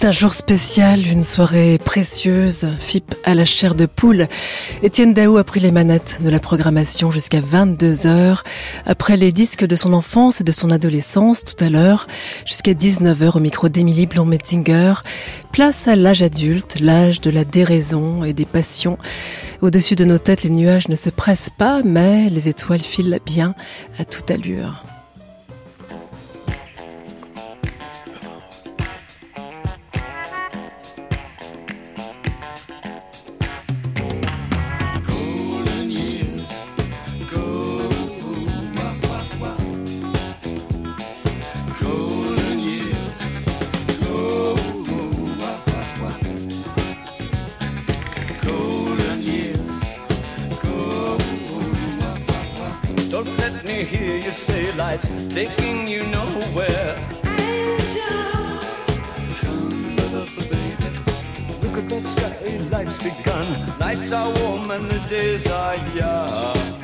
C'est un jour spécial, une soirée précieuse, FIP à la chair de poule. Étienne Daou a pris les manettes de la programmation jusqu'à 22 heures, après les disques de son enfance et de son adolescence tout à l'heure, jusqu'à 19 heures au micro d'Émilie Blom-Metzinger. Place à l'âge adulte, l'âge de la déraison et des passions. Au-dessus de nos têtes, les nuages ne se pressent pas, mais les étoiles filent bien à toute allure. Taking you nowhere. Angel, come baby. Look at that sky, life's begun. Nights are warm and the days are young.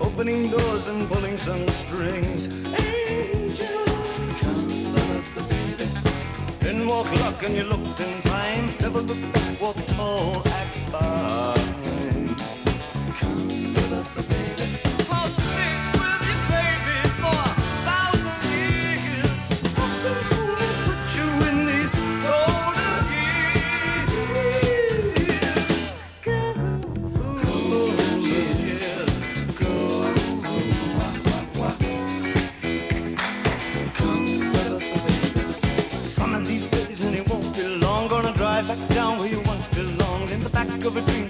Opening doors and pulling some strings. Angel, come up baby. Then walk luck and you looked in time. Never look back, walk tall, act fine.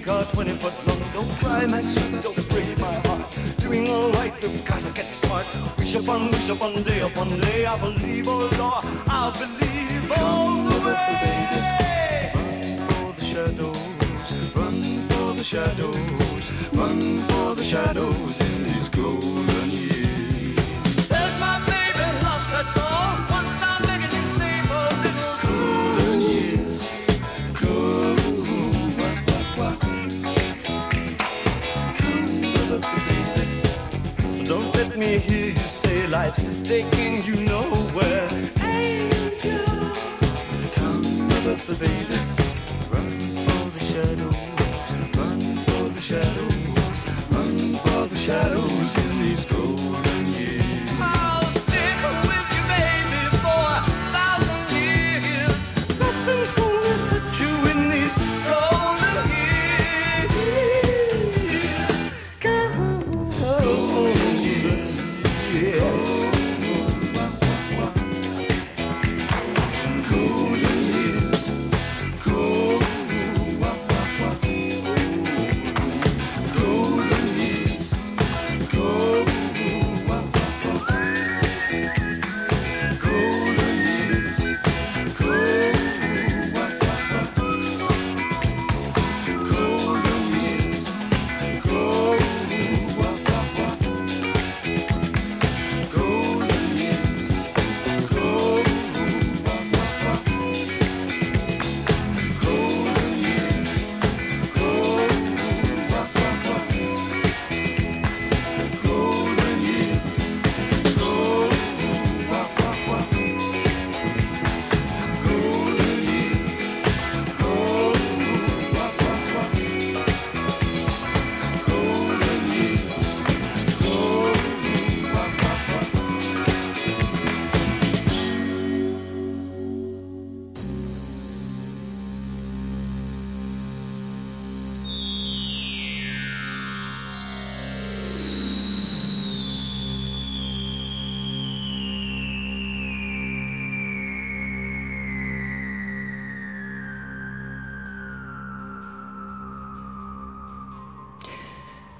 Car, 20 foot long. Don't cry, my sweet, don't break my heart. Doing all right, you've gotta get smart. Wish upon, wish upon, day upon day. I believe, oh Lord, I believe all the way. Run for the shadows, run for the shadows, run for the shadows in these golden years. Let me hear you say life's taking you nowhere. Angel, come baby.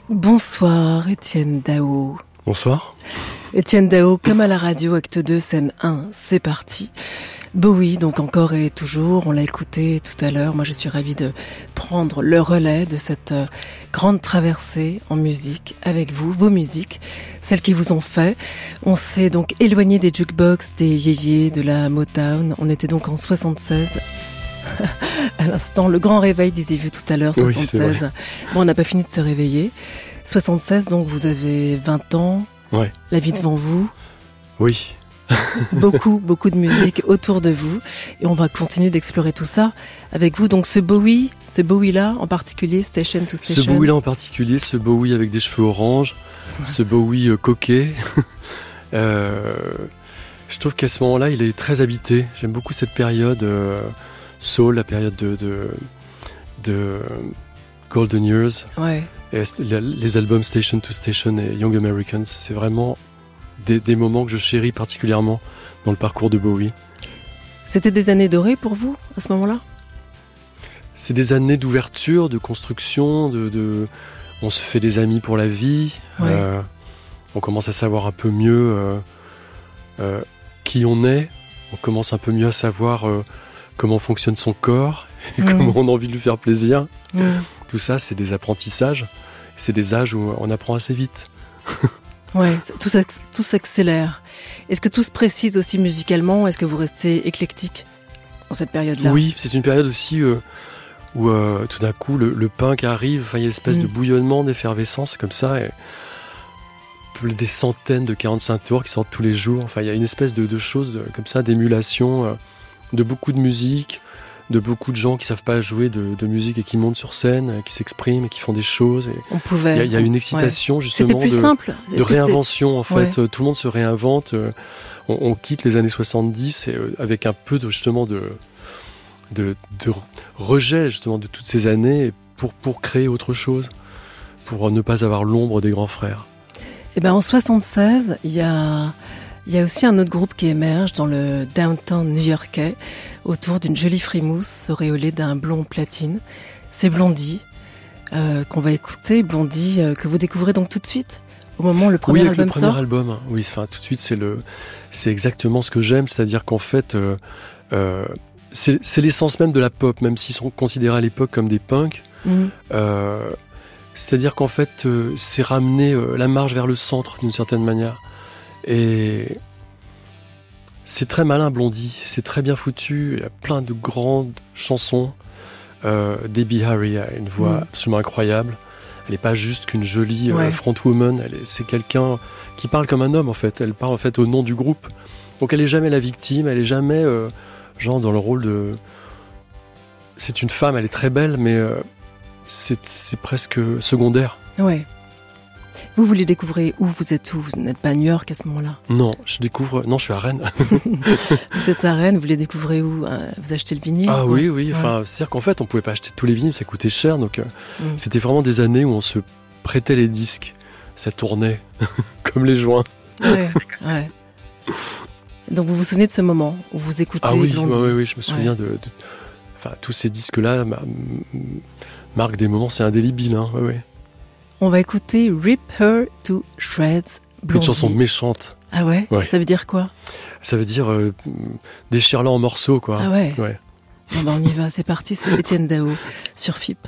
Bonsoir, Étienne Dao. Bonsoir. Étienne Dao, comme à la radio, acte 2, scène 1, c'est parti. Bowie, donc encore et toujours, on l'a écouté tout à l'heure. Moi, je suis ravie de prendre le relais de cette euh, grande traversée en musique avec vous, vos musiques, celles qui vous ont fait. On s'est donc éloigné des jukebox, des yéyés, de la Motown. On était donc en 76. À l'instant, le grand réveil, disiez-vous tout à l'heure, 76. bon, on n'a pas fini de se réveiller. 76, donc vous avez 20 ans. Ouais. La vie devant vous. Oui. beaucoup, beaucoup de musique autour de vous. Et on va continuer d'explorer tout ça avec vous. Donc ce Bowie, ce Bowie-là en particulier, Station to Station. Ce Bowie-là en particulier, ce Bowie avec des cheveux orange, ce Bowie euh, coquet. euh, je trouve qu'à ce moment-là, il est très habité. J'aime beaucoup cette période euh, soul, la période de, de, de Golden Years. Ouais. Et les albums Station to Station et Young Americans, c'est vraiment des, des, moments que je chéris particulièrement dans le parcours de Bowie. C'était des années dorées pour vous à ce moment-là? C'est des années d'ouverture, de construction, de, de, on se fait des amis pour la vie. Ouais. Euh, on commence à savoir un peu mieux euh, euh, qui on est. On commence un peu mieux à savoir comment fonctionne son corps et Mm. comment on a envie de lui faire plaisir. Mm. Tout ça, c'est des apprentissages. C'est des âges où on apprend assez vite. Ouais, tout, tout s'accélère. Est-ce que tout se précise aussi musicalement Est-ce que vous restez éclectique dans cette période-là? Oui, c'est une période aussi euh, où euh, tout d'un coup le, le punk arrive, il y a une espèce Mm. de bouillonnement, d'effervescence comme ça. Et des centaines de 45 tours qui sortent tous les jours. Enfin, il y a une espèce de, de choses de- comme ça, d'émulation, euh, de beaucoup de musique, de beaucoup de gens qui savent pas jouer de, de musique et qui montent sur scène, qui s'expriment et qui font des choses. Et On pouvait. Il y, a- il y a une excitation justement plus de, simple. de réinvention en fait. Tout le monde se réinvente. euh, On, on quitte les années 70 et, euh, avec un peu de justement de, de, de rejet justement de toutes ces années pour, pour créer autre chose, pour ne pas avoir l'ombre des grands frères. Eh ben, en 76, il y a, il y a aussi un autre groupe qui émerge dans le downtown new-yorkais autour d'une jolie frimousse auréolée d'un blond platine. C'est Blondie euh, qu'on va écouter. Blondie euh, que vous découvrez donc tout de suite au moment où le premier oui, album le premier sort. album, oui, enfin tout de suite c'est le, c'est exactement ce que j'aime, c'est-à-dire qu'en fait, euh, c'est l'essence même de la pop, même s'ils sont considérés à l'époque comme des punks. Euh, C'est-à-dire qu'en fait, c'est ramener la marge vers le centre d'une certaine manière. Et c'est très malin, Blondie. C'est très bien foutu. Il y a plein de grandes chansons. Euh, Debbie Harry a une voix Mm. absolument incroyable. Elle n'est pas juste qu'une jolie euh, Ouais. frontwoman. Elle est- C'est quelqu'un qui parle comme un homme en fait. Elle parle en fait au nom du groupe. Donc elle est jamais la victime. Elle est jamais euh, genre dans le rôle de. C'est une femme. Elle est très belle, mais euh, c'est c'est presque secondaire. Ouais. Vous voulez découvrir où vous êtes où Vous n'êtes pas à New York à ce moment-là. Non, je découvre. Non, je suis à Rennes. Vous êtes à Rennes, vous voulez découvrir où Euh, Vous achetez le vinyle Ah oui, oui. Ouais. Enfin, c'est-à-dire qu'en fait, on pouvait pas acheter tous les vinyles, ça coûtait cher. Donc, euh, Mm. c'était vraiment des années où on se prêtait les disques. Ça tournait comme les joints. Ouais, ouais. Donc vous vous souvenez de ce moment où vous écoutez Ah oui, Blondie ouais, oui, je me souviens de, de- Enfin, tous ces disques-là marquent des moments, c'est indélébile. Hein, ouais, ouais. On va écouter Rip Her to Shreds Une Blondie. chanson méchante. Ah ouais, Ouais. Ça veut dire quoi? Ça veut dire euh, déchire-la en morceaux, quoi. Ah ouais? Ouais. Bon bah on y va, c'est parti, c'est Étienne Dao sur FIP.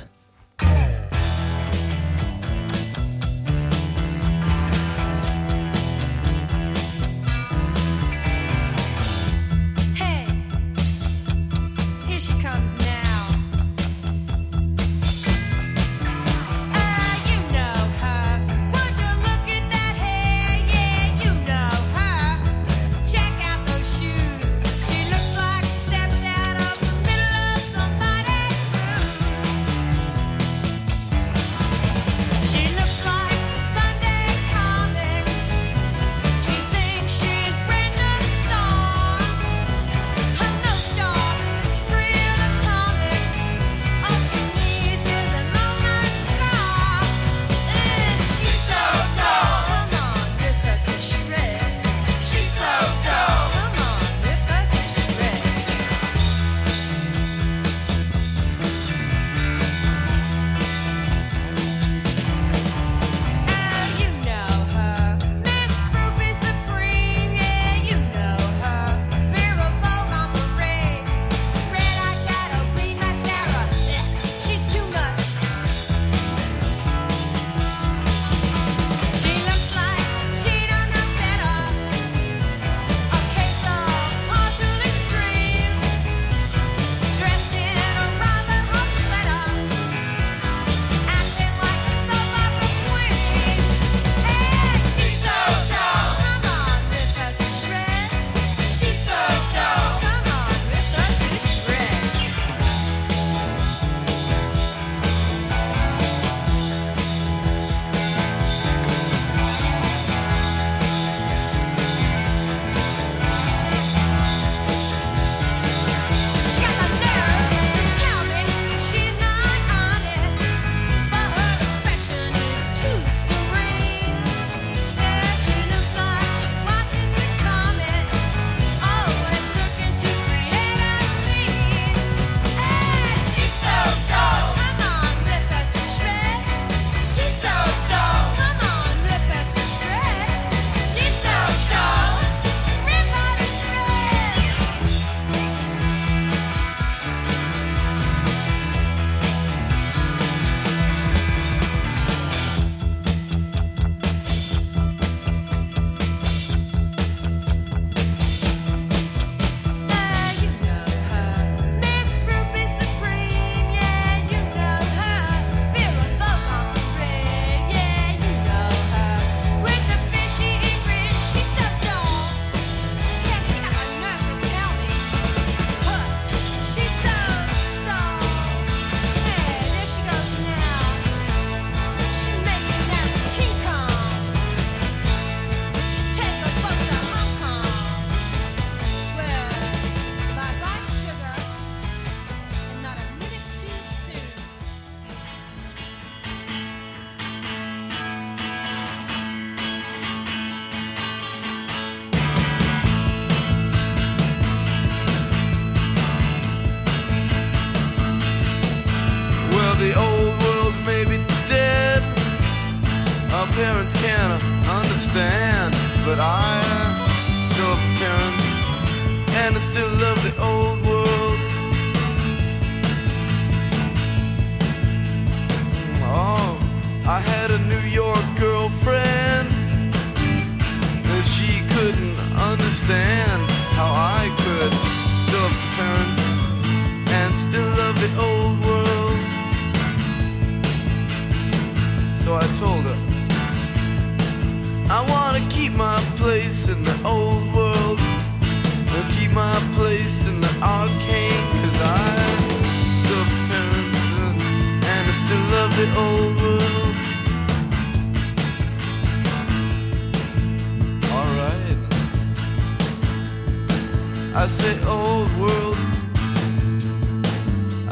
Old world.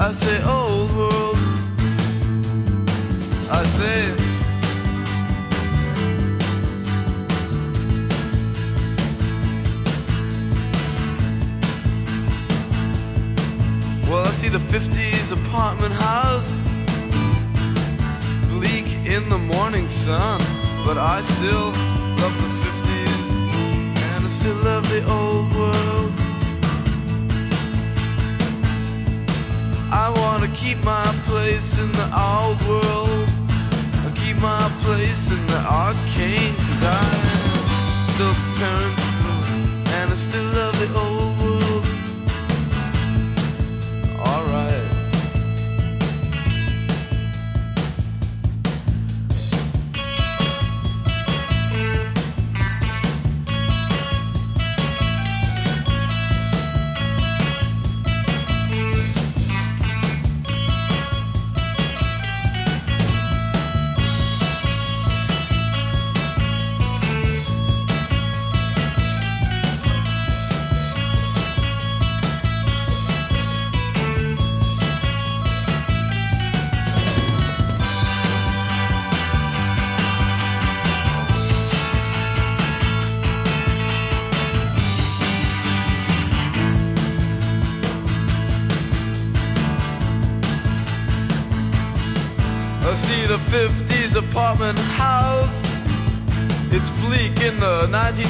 I say old world. I say. Well, I see the 50s apartment house bleak in the morning sun, but I still love the 50s and I still love the old world. I wanna keep my place in the old world. I keep my place in the arcane, cause I still have parents and I still love the old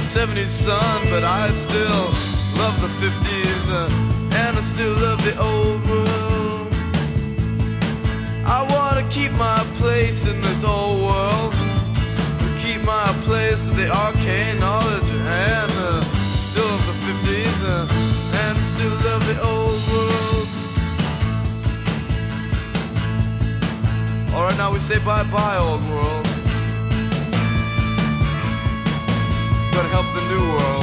1970s sun, but I still love the 50s uh, and I still love the old world. I wanna keep my place in this old world, keep my place in the arcane knowledge, and uh, still love the 50s uh, and still love the old world. Alright, now we say bye bye, old world. New world.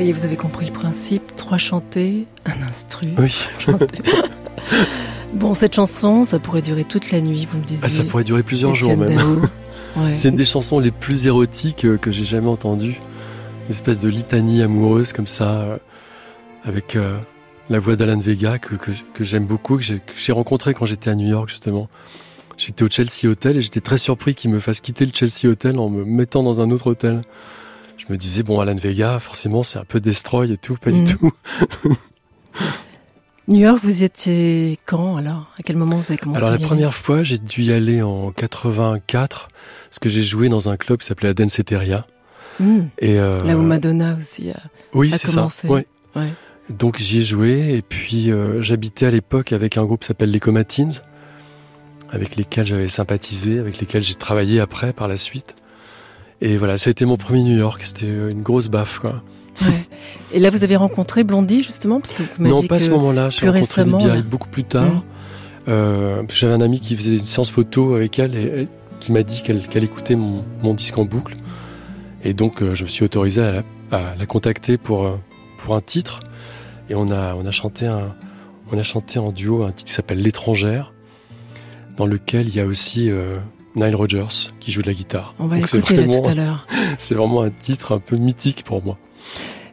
Ça y est, vous avez compris le principe. Trois chantés, un instru. Oui. bon, cette chanson, ça pourrait durer toute la nuit, vous me disiez. Ah, ça pourrait durer plusieurs jours même. Ouais. C'est une des chansons les plus érotiques euh, que j'ai jamais entendues. Une espèce de litanie amoureuse comme ça, euh, avec euh, la voix d'Alan Vega que, que, que j'aime beaucoup, que j'ai que j'ai rencontré quand j'étais à New York justement. J'étais au Chelsea Hotel et j'étais très surpris qu'il me fasse quitter le Chelsea Hotel en me mettant dans un autre hôtel. Je me disais, bon, Alan Vega, forcément, c'est un peu destroy et tout, pas du tout. New York, vous étiez quand alors? À quel moment vous avez commencé Alors la première fois, j'ai dû y aller en 84, parce que j'ai joué dans un club qui s'appelait la Danceteria. Hmm, Et euh, Là où Madonna aussi. a- oui, a c'est ça. commencé. Ouais. Ouais. Donc j'y ai joué et puis euh, j'habitais à l'époque avec un groupe qui s'appelle les Comatines, avec lesquels j'avais sympathisé, avec lesquels j'ai travaillé après par la suite. Et voilà, ça a été mon premier New York, c'était euh, une grosse baffe quoi. ouais. Et là, vous avez rencontré Blondie justement parce que vous Non, dit pas à ce moment-là, j'ai rencontré Libye là. beaucoup plus tard. Euh, J'avais un ami qui faisait une séance photo avec elle et, et qui m'a dit qu'elle qu'elle écoutait mon, mon disque en boucle. Et donc euh, je me suis autorisé à, la- à la contacter pour, euh, pour un titre. Et on a, on, a chanté un, on a chanté en duo un titre qui s'appelle L'étrangère, dans lequel il y a aussi Nile Rodgers qui joue de la guitare. on va c'est l'écouter tout à l'heure. C'est vraiment un titre un peu mythique pour moi.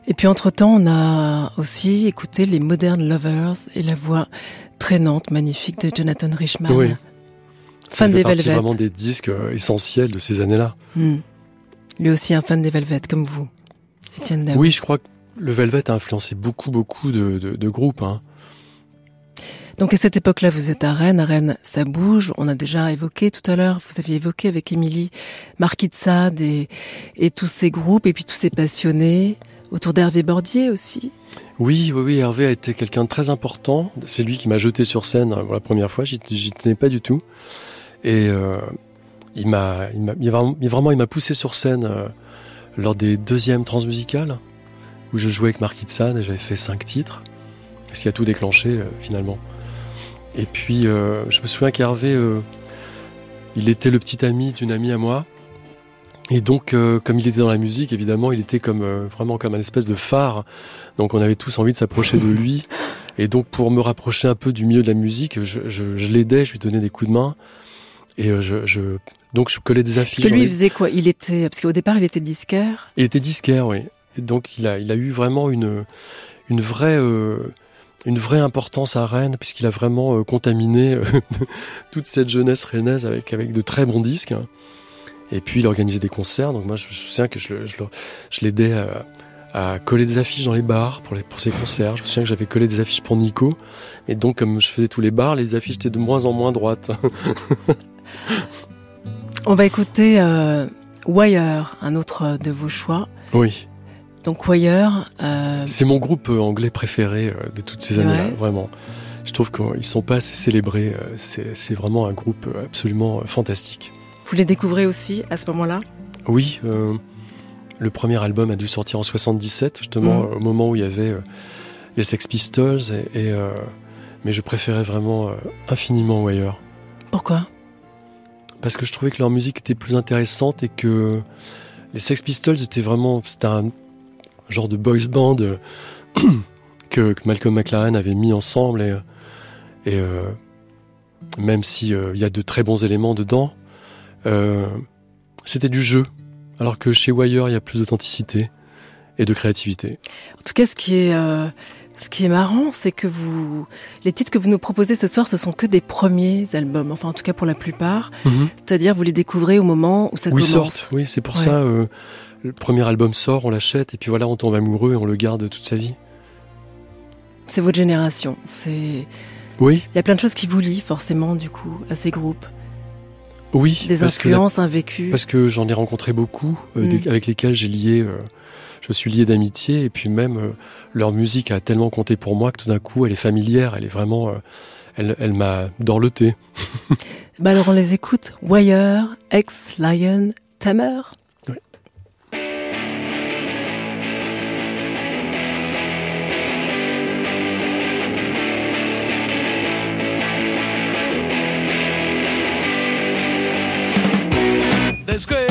Et puis entre-temps, on a aussi écouté les Modern Lovers et la voix traînante, magnifique de Jonathan Richman. Oui. Fan des Velvet. vraiment des disques euh, essentiels de ces années-là. Hmm. Lui aussi un fan des Velvet, comme vous, Étienne. Oui, je crois que le Velvet a influencé beaucoup, beaucoup de, de- de groupes. hein. Donc à cette époque-là, vous êtes à Rennes. À Rennes, ça bouge. On a déjà évoqué tout à l'heure, vous aviez évoqué avec Émilie Marquis de et, tous ces groupes, et puis tous ces passionnés, autour d'Hervé Bordier aussi. Oui, oui, oui, Hervé a été quelqu'un de très important. C'est lui qui m'a jeté sur scène euh, la première fois. J'y tenais pas du tout. Et euh, il m'a, il m'a, vraiment, il poussé sur scène euh, lors des deuxièmes transmusicales où je jouais avec Marquis de et j'avais fait cinq titres. Ce qui a tout déclenché finalement. Et puis, euh, je me souviens qu'Hervé, euh, il était le petit ami d'une amie à moi. Et donc, euh, comme il était dans la musique, évidemment, il était comme euh, vraiment comme un espèce de phare. Donc, on avait tous envie de s'approcher de lui. Et donc, pour me rapprocher un peu du milieu de la musique, je, je- je l'aidais, je lui donnais des coups de main. Et euh, je, je- donc, je collais des affiches. Parce que lui, il faisait quoi? Il était, parce qu'au départ, il était disquaire? il était disquaire, oui. Et donc il a, il a eu vraiment une, une vraie, une vraie importance à Rennes puisqu'il a vraiment euh, contaminé euh, toute cette jeunesse rennaise avec, avec de très bons disques. Et puis il organisait des concerts. Donc moi je me souviens que je, l'aidais à, à coller des affiches dans les bars pour, les, pour ses concerts. Je me souviens que j'avais collé des affiches pour Nico. Et donc comme je faisais tous les bars, les affiches étaient de moins en moins droites. On va écouter euh, Wire, un autre de vos choix. oui. Donc Wire, euh, C'est mon groupe euh, anglais préféré euh, de toutes ces années-là, vrai vraiment. Je trouve qu'ils sont pas assez célébrés. C'est vraiment un groupe absolument fantastique. vous les découvrez aussi à ce moment-là? Oui, euh, le premier album a dû sortir en 77, justement, euh, au moment où il y avait euh, les Sex Pistols. Et, et, mais je préférais vraiment infiniment Wire. Pourquoi? Parce que je trouvais que leur musique était plus intéressante et que les Sex Pistols étaient vraiment. C'était un genre de boys band euh, que, que Malcolm McLaren avait mis ensemble. Et, et euh, même s'il y a de très bons éléments dedans, euh, c'était du jeu. Alors que chez Wire, il y a plus d'authenticité et de créativité. En tout cas, ce qui est, euh, ce qui est marrant, c'est que vous, les titres que vous nous proposez ce soir, ce sont que des premiers albums. Enfin, en tout cas pour la plupart. C'est-à-dire, vous les découvrez au moment où ça Oui, commence. sortent. Oui, c'est pour Ouais. ça. Le premier album sort, on l'achète, et puis voilà, on tombe amoureux et on le garde toute sa vie. C'est votre génération. C'est, Oui, il y a plein de choses qui vous lient forcément du coup à ces groupes. oui. Des que la- influences, un vécu. Parce que j'en ai rencontré beaucoup, euh, Mm. des- avec lesquels j'ai lié, euh, je suis lié d'amitié, et puis même euh, leur musique a tellement compté pour moi que tout d'un coup elle est familière, elle est vraiment, elle, elle m'a dorloté. Bah alors on les écoute. Wire, ex Lion, Tamer. That's good.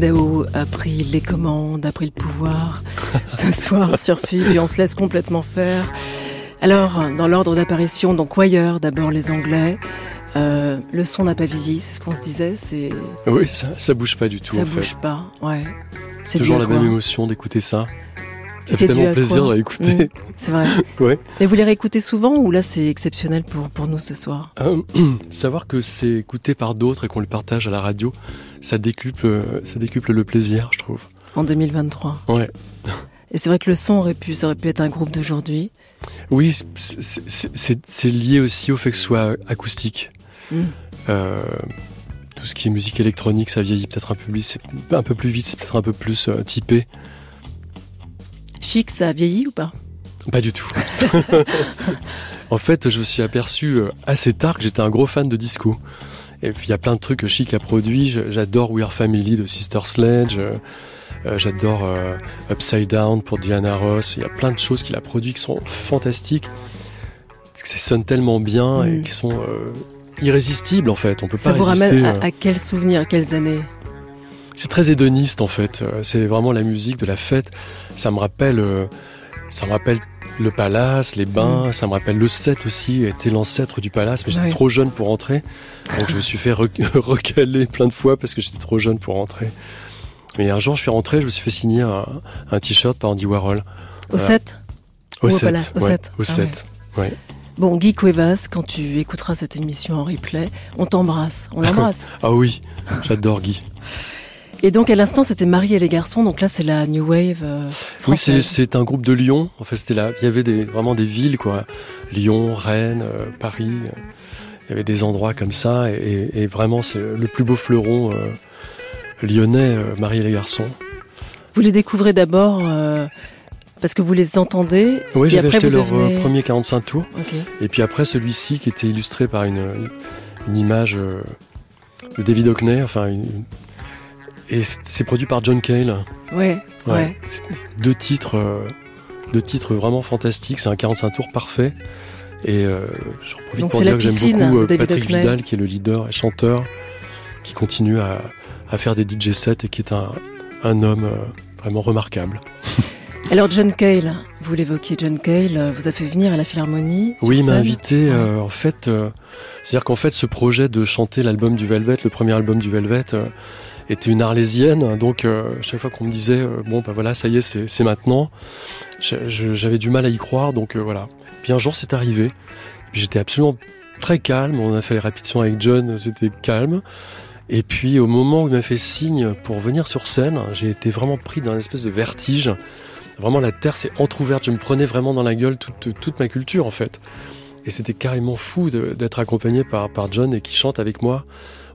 Dao a pris les commandes, a pris le pouvoir ce soir sur FIP et on se laisse complètement faire. Alors, dans l'ordre d'apparition, donc Wire, d'abord les Anglais. Euh, le son n'a pas vieilli, c'est ce qu'on se disait, c'est Oui, ça, ça bouge pas du tout ça en fait. bouge pas, ouais. C'est Toujours la à même émotion d'écouter ça. C'est fait à tellement plaisir quoi de l'écouter. Mm, c'est vrai. Ouais. Mais vous les réécoutez souvent ou là c'est exceptionnel pour, pour nous ce soir? Euh, savoir que c'est écouté par d'autres et qu'on le partage à la radio, ça décuple, euh, ça décuple le plaisir, je trouve. En 2023. Ouais. Et c'est vrai que le son aurait pu, ça aurait pu être un groupe d'aujourd'hui. Oui, c'est- lié aussi au fait que ce soit acoustique. Mm. Euh, tout ce qui est musique électronique, ça vieillit peut-être un peu, plus- c'est un peu plus vite, c'est peut-être un peu plus euh, typé. Chic, ça a vieilli ou pas? Pas du tout. en fait, je me suis aperçu assez tard que j'étais un gros fan de disco. Et puis il y a plein de trucs que Chic a produits. Je- J'adore We Are Family de Sister Sledge. euh, euh, J'adore euh, Upside Down pour Diana Ross. Il y a plein de choses qu'il a produites qui sont fantastiques. Que ça sonne tellement bien et Mm. qui sont euh, irrésistibles en fait. On peut Ça pas vous résister. ramène à, à quels souvenirs, quelles années? C'est très hédoniste en fait. C'est vraiment la musique de la fête. Ça me rappelle, ça me rappelle le palace, les bains. Ça me rappelle le 7 aussi, était l'ancêtre du palace. Mais j'étais trop jeune pour entrer, donc je me suis fait rec- recaler plein de fois parce que j'étais trop jeune pour rentrer. Mais un jour, je suis rentré, je me suis fait signer un, un t-shirt par Andy Warhol Au Voilà. 7 au Ou au 7. Palace, au ouais, 7. au Ah 7. ouais. Bon, Guy Cuevas, quand tu écouteras cette émission en replay, on t'embrasse, on l'embrasse. Ah oui, j'adore Guy. Et donc à l'instant, c'était Marie et les garçons, donc là c'est la New Wave euh, Oui, c'est un groupe de Lyon. En fait, c'était là. Il y avait des, vraiment des villes, quoi. Lyon, Rennes, euh, Paris. euh, Il y avait des endroits comme ça. Et, vraiment, c'est le plus beau fleuron euh, lyonnais, Marie et les garçons. Vous les découvrez d'abord parce que vous les entendez, Oui, j'avais acheté leur devenez... premier 45 tours. Ok. Et puis après, celui-ci qui était illustré par une, une image de David Hockney. Enfin, une- et c'est produit par John Cale. Ouais, ouais. Deux titres, euh, deux titres vraiment fantastiques. C'est un 45 tours parfait. Et euh, j'en profite Donc pour c'est dire la que j'aime beaucoup euh, Patrick. Vidal, qui est le leader et chanteur, qui continue à, à faire des DJ sets et qui est un, un homme euh, vraiment remarquable. Alors John Cale, vous l'évoquiez, John Cale vous a fait venir à la Philharmonie. Oui, il m'a invité. euh, en fait, euh, c'est-à-dire qu'en fait, ce projet de chanter l'album du Velvet, le premier album du Velvet, euh, était une arlésienne. Donc, euh, chaque fois qu'on me disait, euh, bon, bah voilà, ça y est, c'est maintenant, j'avais du mal à y croire. Donc, euh, voilà. Puis un jour, c'est arrivé. J'étais absolument très calme. On a fait les répétitions avec John, c'était calme. Et puis, au moment où il m'a fait signe pour venir sur scène, j'ai été vraiment pris d'un espèce de vertige. Vraiment, la terre s'est entr'ouverte. Je me prenais vraiment dans la gueule toute, toute ma culture, en fait. Et c'était carrément fou d'être accompagné par, par John et qui chante avec moi.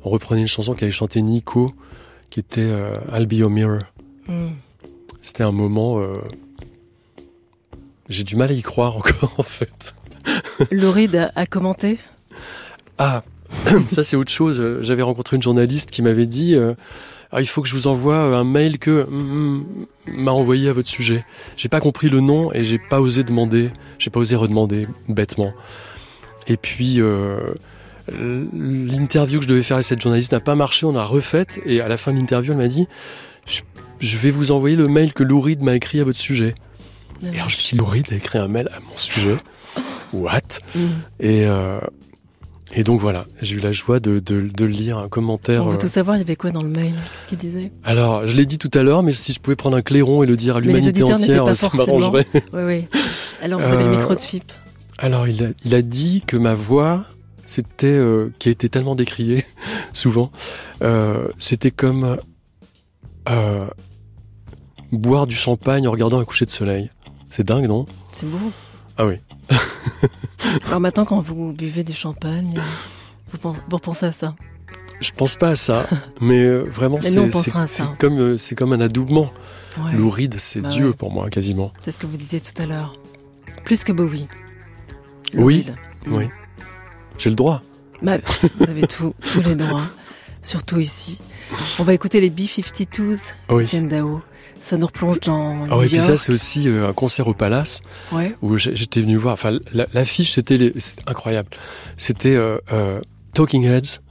On reprenait une chanson qu'avait chanté Nico, qui était euh, I'll Be Your Mirror. Hmm. C'était un moment. euh, J'ai du mal à y croire encore, en fait. Lauride a, a commenté? Ah, ça c'est autre chose. Euh, J'avais rencontré une journaliste qui m'avait dit euh, Ah, il faut que je vous envoie un mail que mm, mm, m'a envoyé à votre sujet. J'ai pas compris le nom et j'ai pas osé demander. J'ai pas osé redemander bêtement. Et puis l'interview que je devais faire avec cette journaliste n'a pas marché. On a refaite et à la fin de l'interview, elle m'a dit je, je vais vous envoyer le mail que Lou Reed m'a écrit à votre sujet. Et alors je me suis dit Lou Reed a écrit un mail à mon sujet. What? Et, euh, et donc voilà, j'ai eu la joie de, de, de lire un commentaire. On veut euh, tout savoir, il y avait quoi dans le mail Qu'est-ce qu'il disait? Alors, je l'ai dit tout à l'heure, mais si je pouvais prendre un clairon et le dire à l'humanité entière, pas ça m'arrangerait. Oui, oui. Alors vous avez le Euh, micro de FIP. Alors, il a, il a dit que ma voix, c'était, euh, qui a été tellement décriée, souvent, euh, c'était comme euh, boire du champagne en regardant un coucher de soleil. C'est dingue, non? C'est beau. Ah oui. Alors maintenant, quand vous buvez du champagne, vous pensez, vous à ça? Je pense pas à ça, mais vraiment, c'est comme, c'est comme un adoubement. Ouais. Lou Reed, c'est Bah Dieu ouais. pour moi, quasiment. C'est ce que vous disiez tout à l'heure. Plus que Bowie. Lou Oui. Reed. Oui. J'ai le droit. Bah, vous avez tous les droits, surtout ici. On va écouter les B-52s, ah oui. Etienne Dao. Ça nous replonge dans. Ah oh, et puis ça, c'est aussi euh, un concert au Palace ouais. où j'étais venu voir. Enfin, l'affiche, c'était incroyable. C'était euh, euh, Talking Heads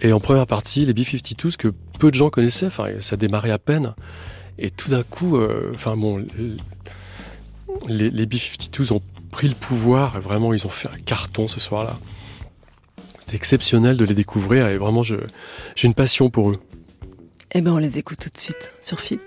et en première partie, les B-52s que peu de gens connaissaient. Enfin, ça démarrait à peine. Et tout d'un coup, bon, les, B-52s ont pris le pouvoir vraiment, ils ont fait un carton ce soir-là. C'était exceptionnel de les découvrir et vraiment, j'ai une passion pour eux. Eh bien, on les écoute tout de suite sur FIP.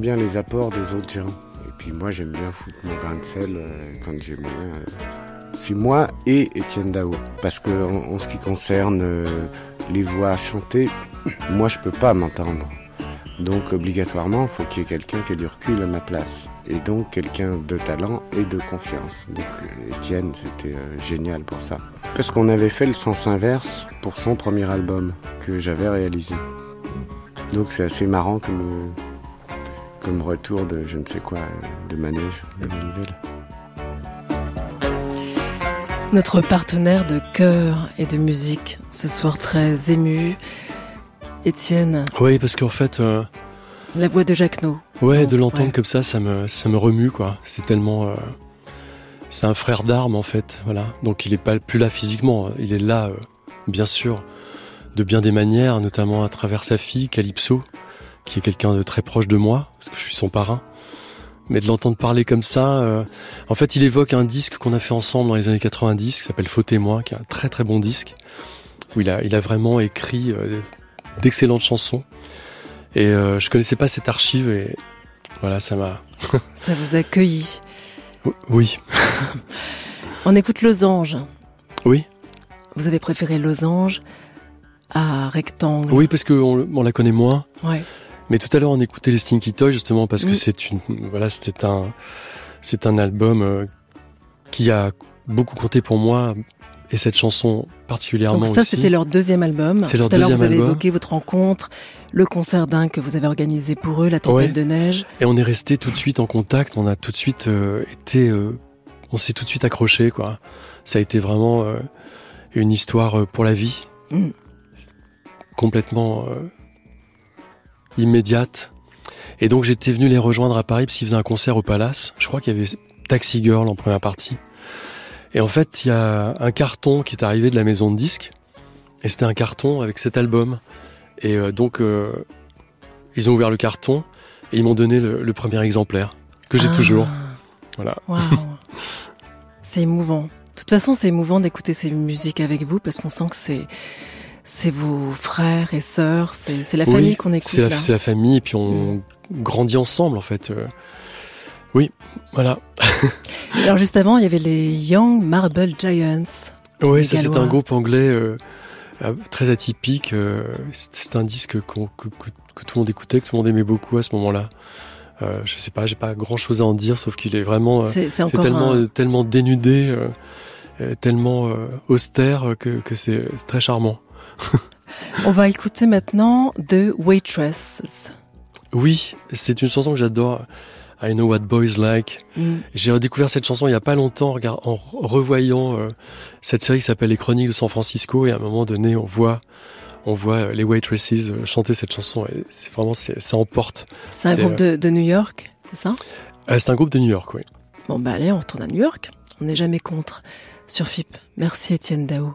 Bien les apports des autres gens. Et puis moi, j'aime bien foutre mon grain de sel euh, quand j'ai moyen. euh. C'est moi et Étienne Dao. Parce que en, ce qui concerne euh, les voix chantées, moi, je peux pas m'entendre. Donc obligatoirement, il faut qu'il y ait quelqu'un qui ait du recul à ma place. Et donc quelqu'un de talent et de confiance. Donc euh, Étienne, c'était génial pour ça. Parce qu'on avait fait le sens inverse pour son premier album que j'avais réalisé. Donc c'est assez marrant comme, euh, comme retour de je ne sais quoi, euh, de manège, de manivelle. Notre partenaire de chœur et de musique, ce soir très ému. Étienne, Oui, parce qu'en fait, euh, la voix de Jacques No. ouais, de l'entendre Ouais. comme ça, ça me, ça me remue, quoi. C'est tellement. euh, c'est un frère d'armes, en fait, voilà. Donc il est pas plus là physiquement, hein. il est là, euh, bien sûr, de bien des manières, notamment à travers sa fille, Calypso, qui est quelqu'un de très proche de moi, parce que je suis son parrain. Mais de l'entendre parler comme ça, euh, en fait, il évoque un disque qu'on a fait ensemble dans les années 90, qui s'appelle Faux témoin, qui est un très très bon disque, où il a, il a vraiment écrit euh, d'excellentes chansons. Et euh, je connaissais pas cette archive et voilà, ça m'a. Ça vous a cueilli. Oui, On écoute Losange. oui, Vous avez préféré Losange à Rectangle. oui, parce qu'on on la connaît moins. Ouais. Mais tout à l'heure, on écoutait les Stinky Toys justement parce que Mm. c'est une, voilà, c'était un, c'est un album euh, qui a beaucoup compté pour moi et cette chanson particulièrement Donc ça, c'était leur deuxième album. C'est leur Tout à l'heure, vous avez album. évoqué votre rencontre, le concert dingue que vous avez organisé pour eux, la tempête Ouais. de neige. Et on est resté tout de suite en contact. On a tout de suite euh, été, euh, on s'est tout de suite accroché quoi. Ça a été vraiment euh, une histoire pour la vie, Mm. complètement immédiate. Et donc j'étais venu les rejoindre à Paris parce qu'ils faisaient un concert au Palace. Je crois qu'il y avait Taxi Girl en première partie. Et en fait, il y a un carton qui est arrivé de la maison de disques. Et c'était un carton avec cet album. Et euh, donc, euh, ils ont ouvert le carton et ils m'ont donné le, le premier exemplaire que j'ai Ah. toujours. Voilà. C'est émouvant. De toute façon, c'est émouvant d'écouter ces musiques avec vous parce qu'on sent que c'est c'est vos frères et sœurs, c'est la Oui, famille qu'on écoute C'est la, famille et puis on grandit ensemble en fait. Euh, Oui, voilà. Alors juste avant, il y avait les Young Marble Giants. Oui, ça c'est un groupe anglais euh, très atypique. euh, c'est un disque que, que- que tout le monde écoutait, que tout le monde aimait beaucoup à ce moment-là. Euh, je sais pas, j'ai pas grand-chose à en dire, sauf qu'il est vraiment, C'est tellement, un- tellement dénudé, euh, tellement austère que, c'est très charmant. On va écouter maintenant The Waitresses. Oui, c'est une chanson que j'adore. I Know What Boys Like. Mm. J'ai redécouvert cette chanson il y a pas longtemps en revoyant euh, cette série qui s'appelle Les Chroniques de San Francisco et à un moment donné on voit on voit euh, les waitresses euh, chanter cette chanson et c'est vraiment ça emporte. C'est un groupe de, de New York, c'est ça? Euh, c'est un groupe de New York, oui. Bon bah allez, on retourne à New York. On n'est jamais contre. Sur FIP. Merci Étienne Dao.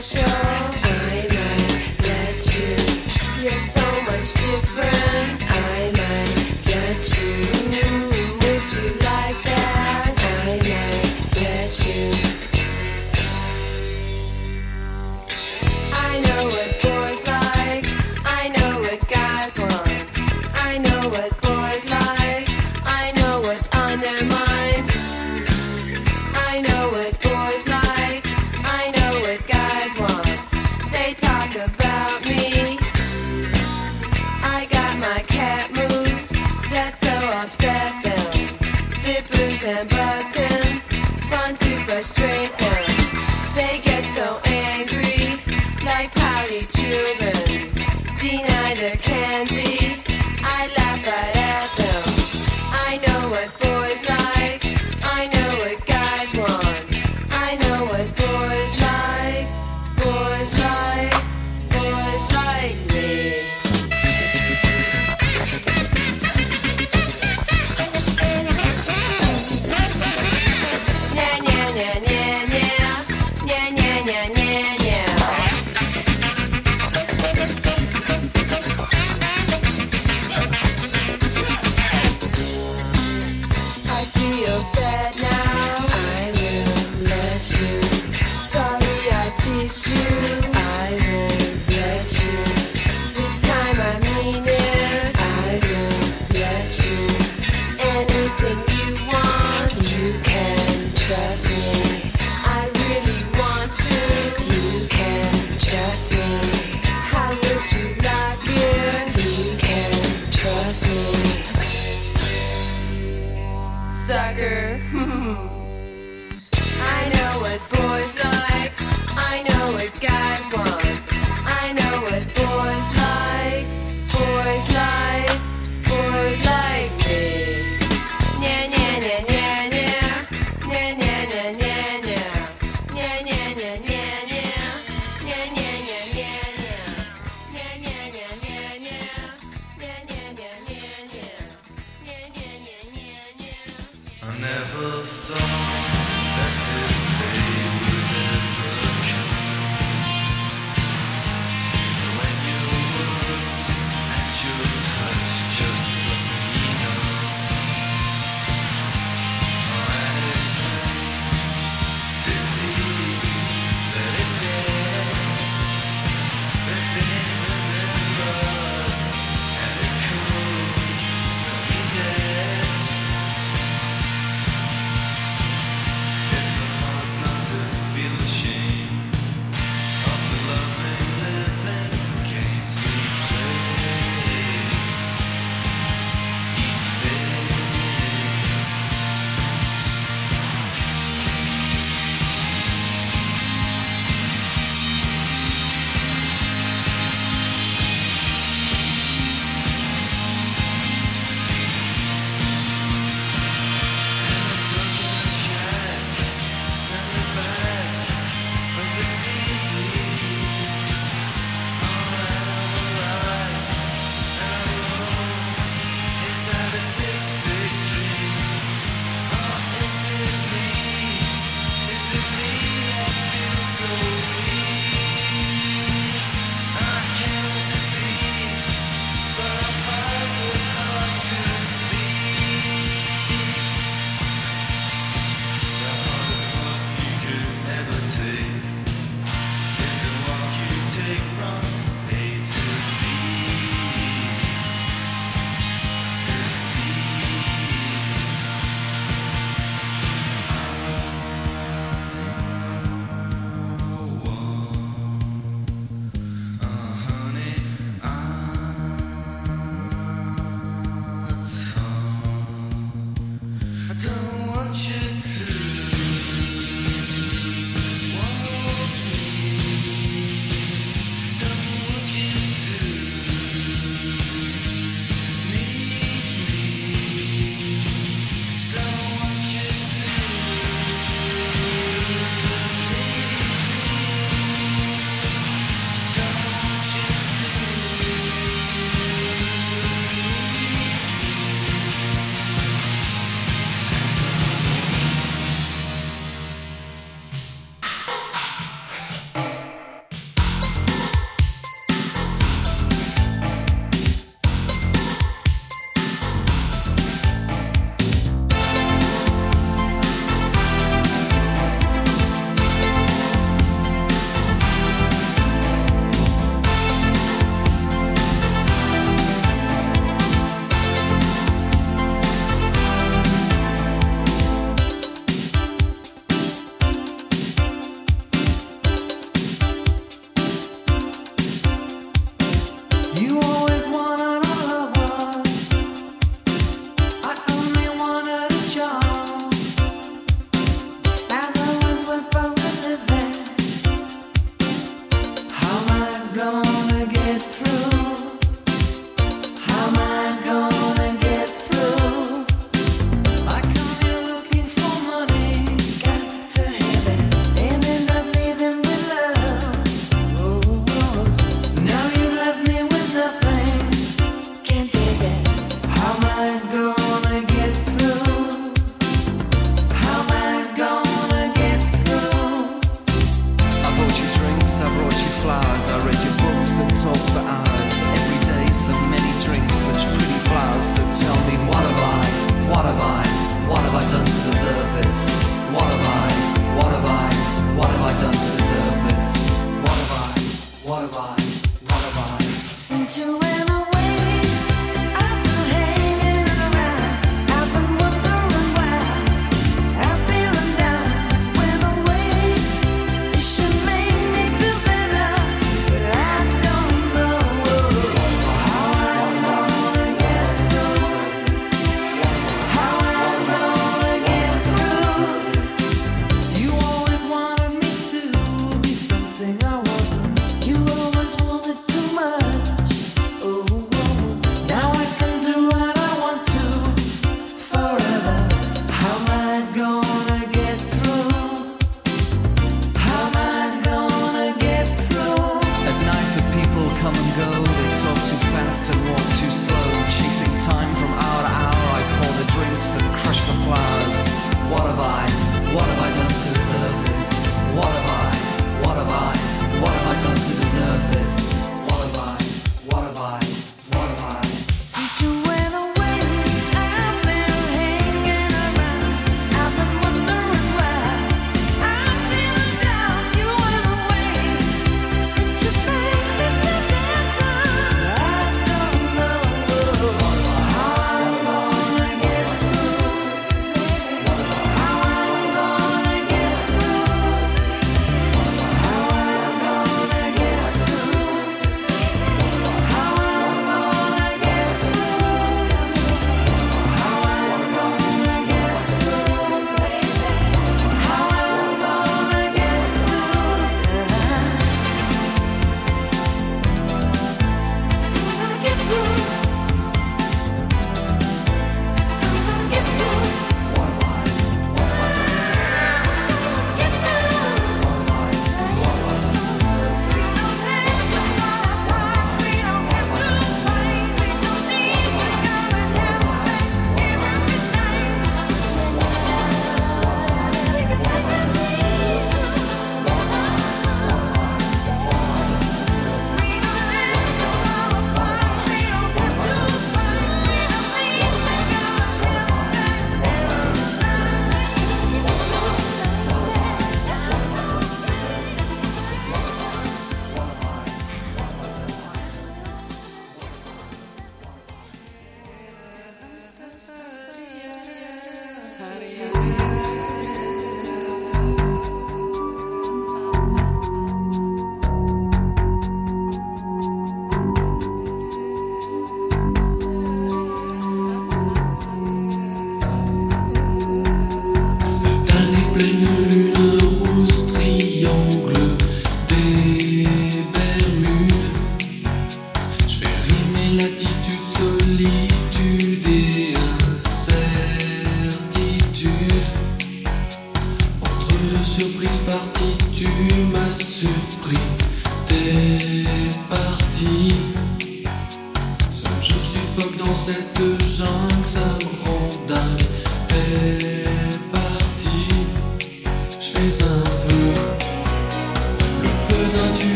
Special. They get so angry, like pouty children. Deny candy,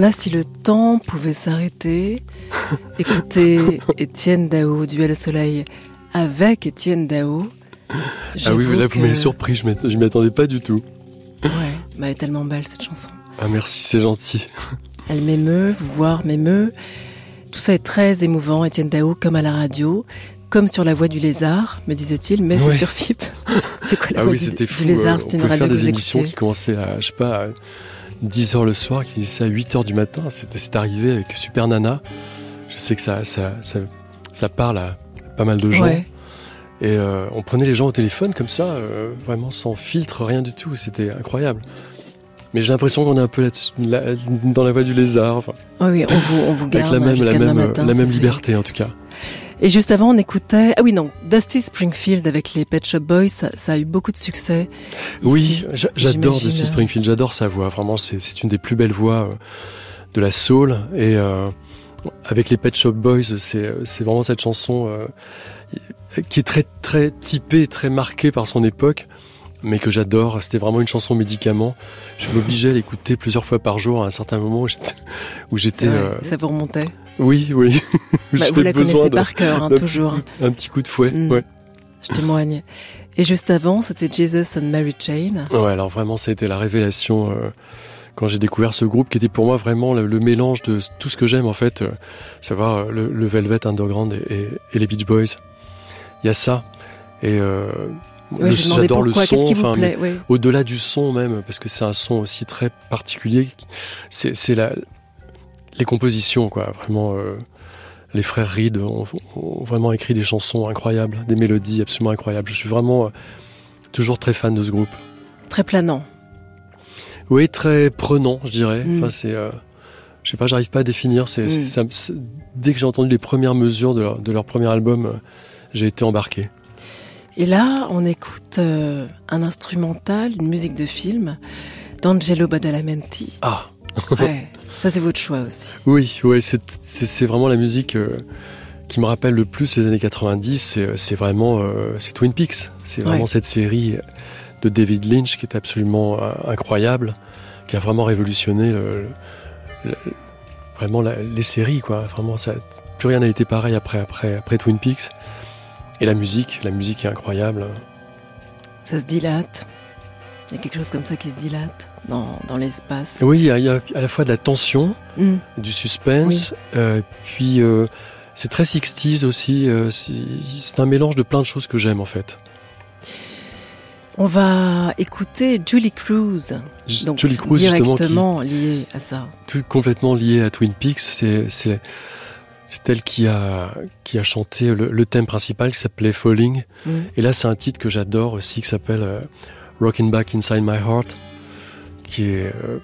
là, si le temps pouvait s'arrêter, écoutez Étienne Dao, Duel au soleil avec Étienne Dao. Ah oui, là, vous m'avez surpris, je je m'y attendais pas du tout. Ouais, bah, elle est tellement belle cette chanson. Ah merci, c'est gentil. Elle m'émeut, vous voir m'émeut. Tout ça est très émouvant, Étienne Dao, comme à la radio, comme sur La Voix du Lézard, me disait-il, mais Ouais. c'est sur FIP. c'est quoi la ah Voix oui, du, c'était du fou. Lézard euh, C'était on une radio faire des émissions qui commençaient à, je sais pas, à 10h le soir, qui finissaient à 8h du matin. C'est arrivé avec Super Nana. Je sais que ça, ça, ça, ça parle à pas mal de gens. Ouais. Et euh, on prenait les gens au téléphone comme ça, euh, vraiment sans filtre, rien du tout. C'était incroyable. Mais j'ai l'impression qu'on est un peu là, dans la voie du lézard, enfin, Oui, oui, on vous, on vous avec garde la même, la même, matin. la même liberté en tout cas. Et juste avant, on écoutait, ah oui, non, Dusty Springfield avec les Pet Shop Boys, ça, ça a eu beaucoup de succès. Oui, ici, j'adore. Dusty Springfield, j'adore sa voix. Vraiment, c'est une des plus belles voix euh, de la soul. Et euh, avec les Pet Shop Boys, c'est vraiment cette chanson euh, qui est très très typée, très marquée par son époque, mais que j'adore. C'était vraiment une chanson médicament. Je m'obligeais à l'écouter plusieurs fois par jour à un certain moment où j'étais- euh, Ça vous remontait. Oui, oui. Bah, vous la besoin connaissez de- par cœur, hein, petit toujours. un petit coup de fouet. Mm. Ouais. Je témoigne. Et juste avant, c'était Jesus and Mary Chain. Ouais, alors vraiment, ça a été la révélation euh, quand j'ai découvert ce groupe qui était pour moi vraiment le, le mélange de tout ce que j'aime en fait, euh, savoir euh, le, le Velvet Underground et, et- et les Beach Boys. Il y a ça. Et euh, Ouais, J'adore le son, enfin, oui. au-delà du son même, parce que c'est un son aussi très particulier. C'est la les compositions, quoi. Vraiment, euh, les frères Reed ont, ont vraiment écrit des chansons incroyables, des mélodies absolument incroyables. Je suis vraiment euh, toujours très fan de ce groupe. Très planant. Oui, très prenant, je dirais. Mm. Enfin, c'est, euh, je sais pas, j'arrive pas à définir. C'est, Mm. c'est- dès que j'ai entendu les premières mesures de leur, de leur premier album, j'ai été embarqué. Et là, on écoute un instrumental, une musique de film d'Angelo Badalamenti. Ah. Ouais, ça c'est votre choix aussi. Oui, ouais, c'est, vraiment la musique euh, qui me rappelle le plus les années 90. C'est, c'est vraiment, euh, c'est Twin Peaks. C'est vraiment Ouais. cette série de David Lynch qui est absolument euh, incroyable, qui a vraiment révolutionné le- le- vraiment la- les séries, quoi. Vraiment, ça, plus rien n'a été pareil après, après, après Twin Peaks. Et la musique, la musique est incroyable. Ça se dilate. Il y a quelque chose comme ça qui se dilate dans, dans l'espace. Oui, il y, a, il y a à la fois de la tension, Mm. du suspense, euh, puis euh, c'est très 60s aussi. euh, c'est un mélange de plein de choses que j'aime en fait. On va écouter Julie Cruz, donc Julie Cruz, justement, qui- directement liée à ça. tout complètement lié à Twin Peaks. C'est elle qui a qui a chanté le, le thème principal qui s'appelait Falling. Mm. Et là, c'est un titre que j'adore aussi qui s'appelle euh, Rockin' Back Inside My Heart, euh,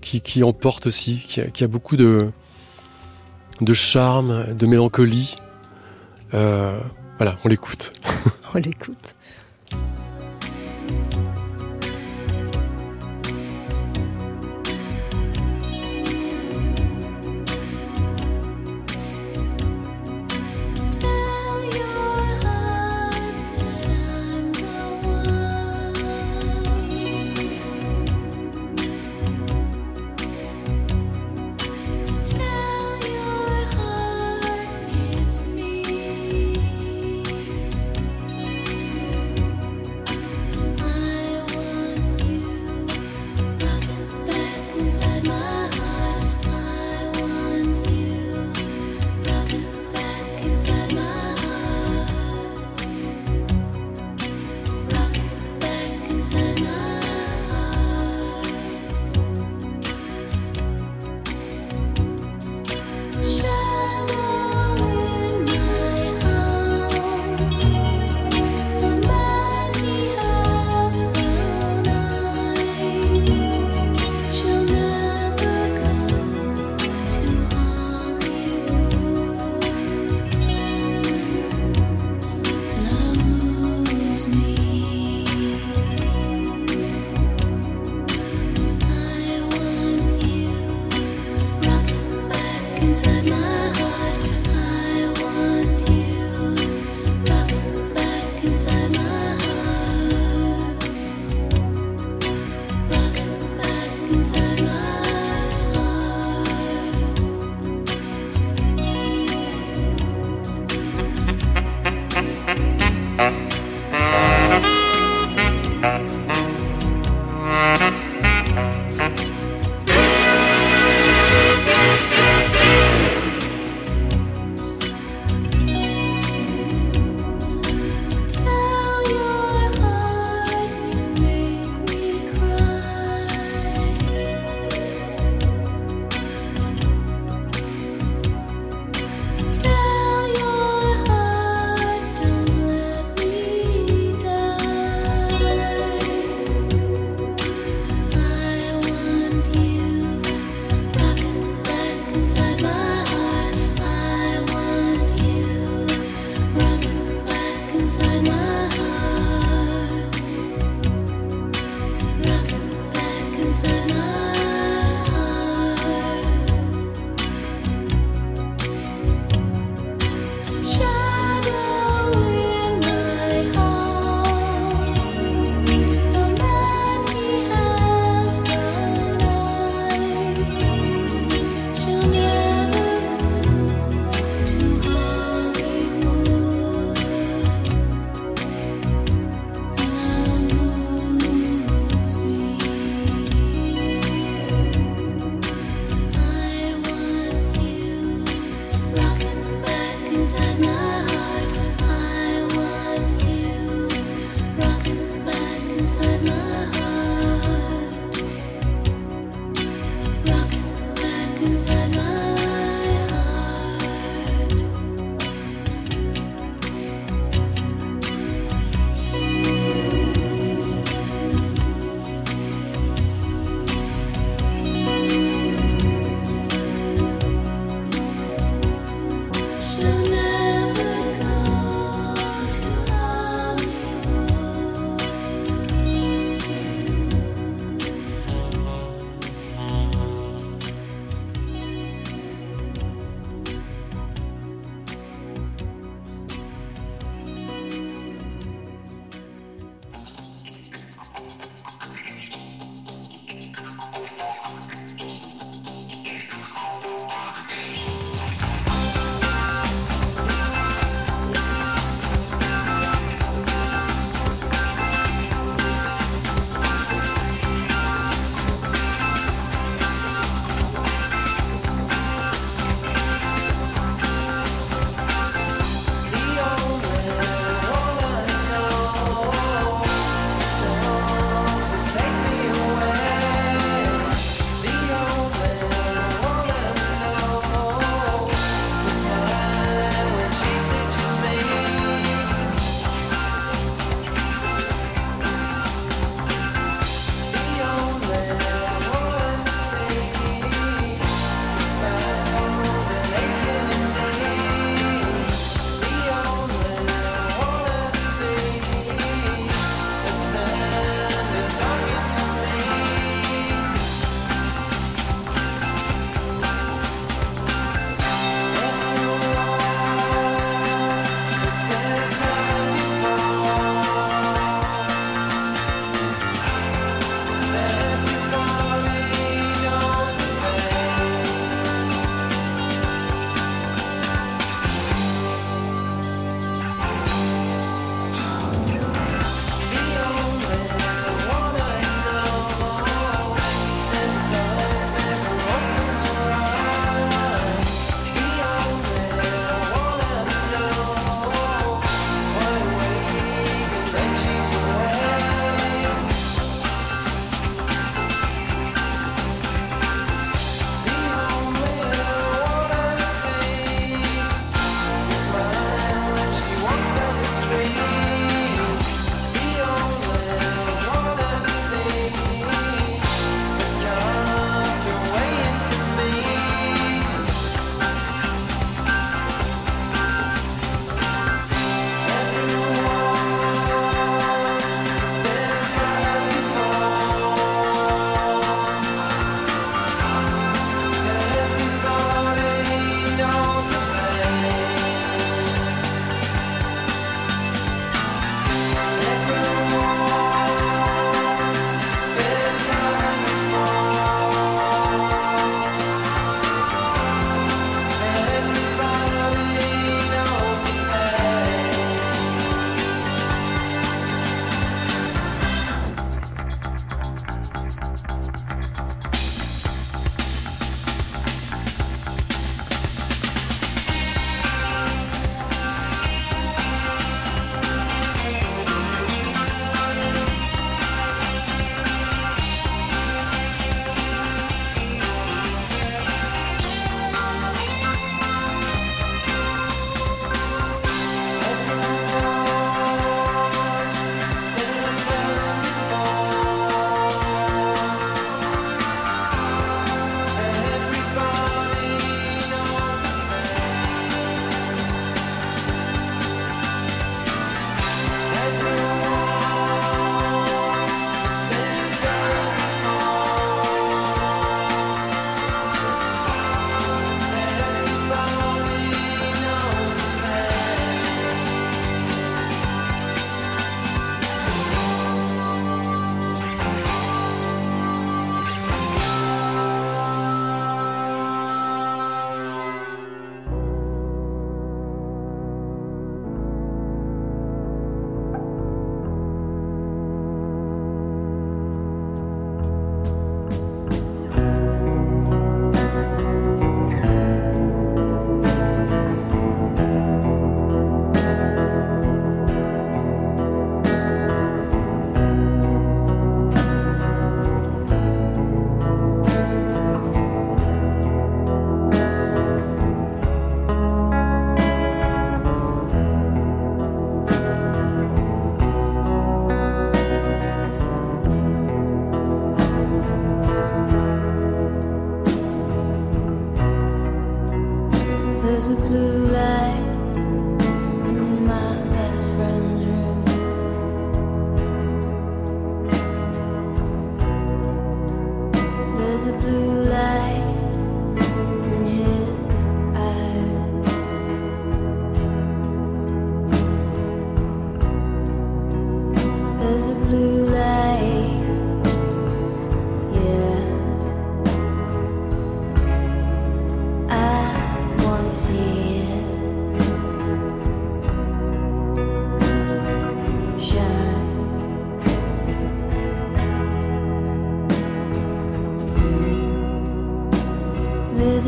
qui, emporte aussi, qui a, beaucoup de de charme, de mélancolie. Euh, voilà, on l'écoute. On l'écoute.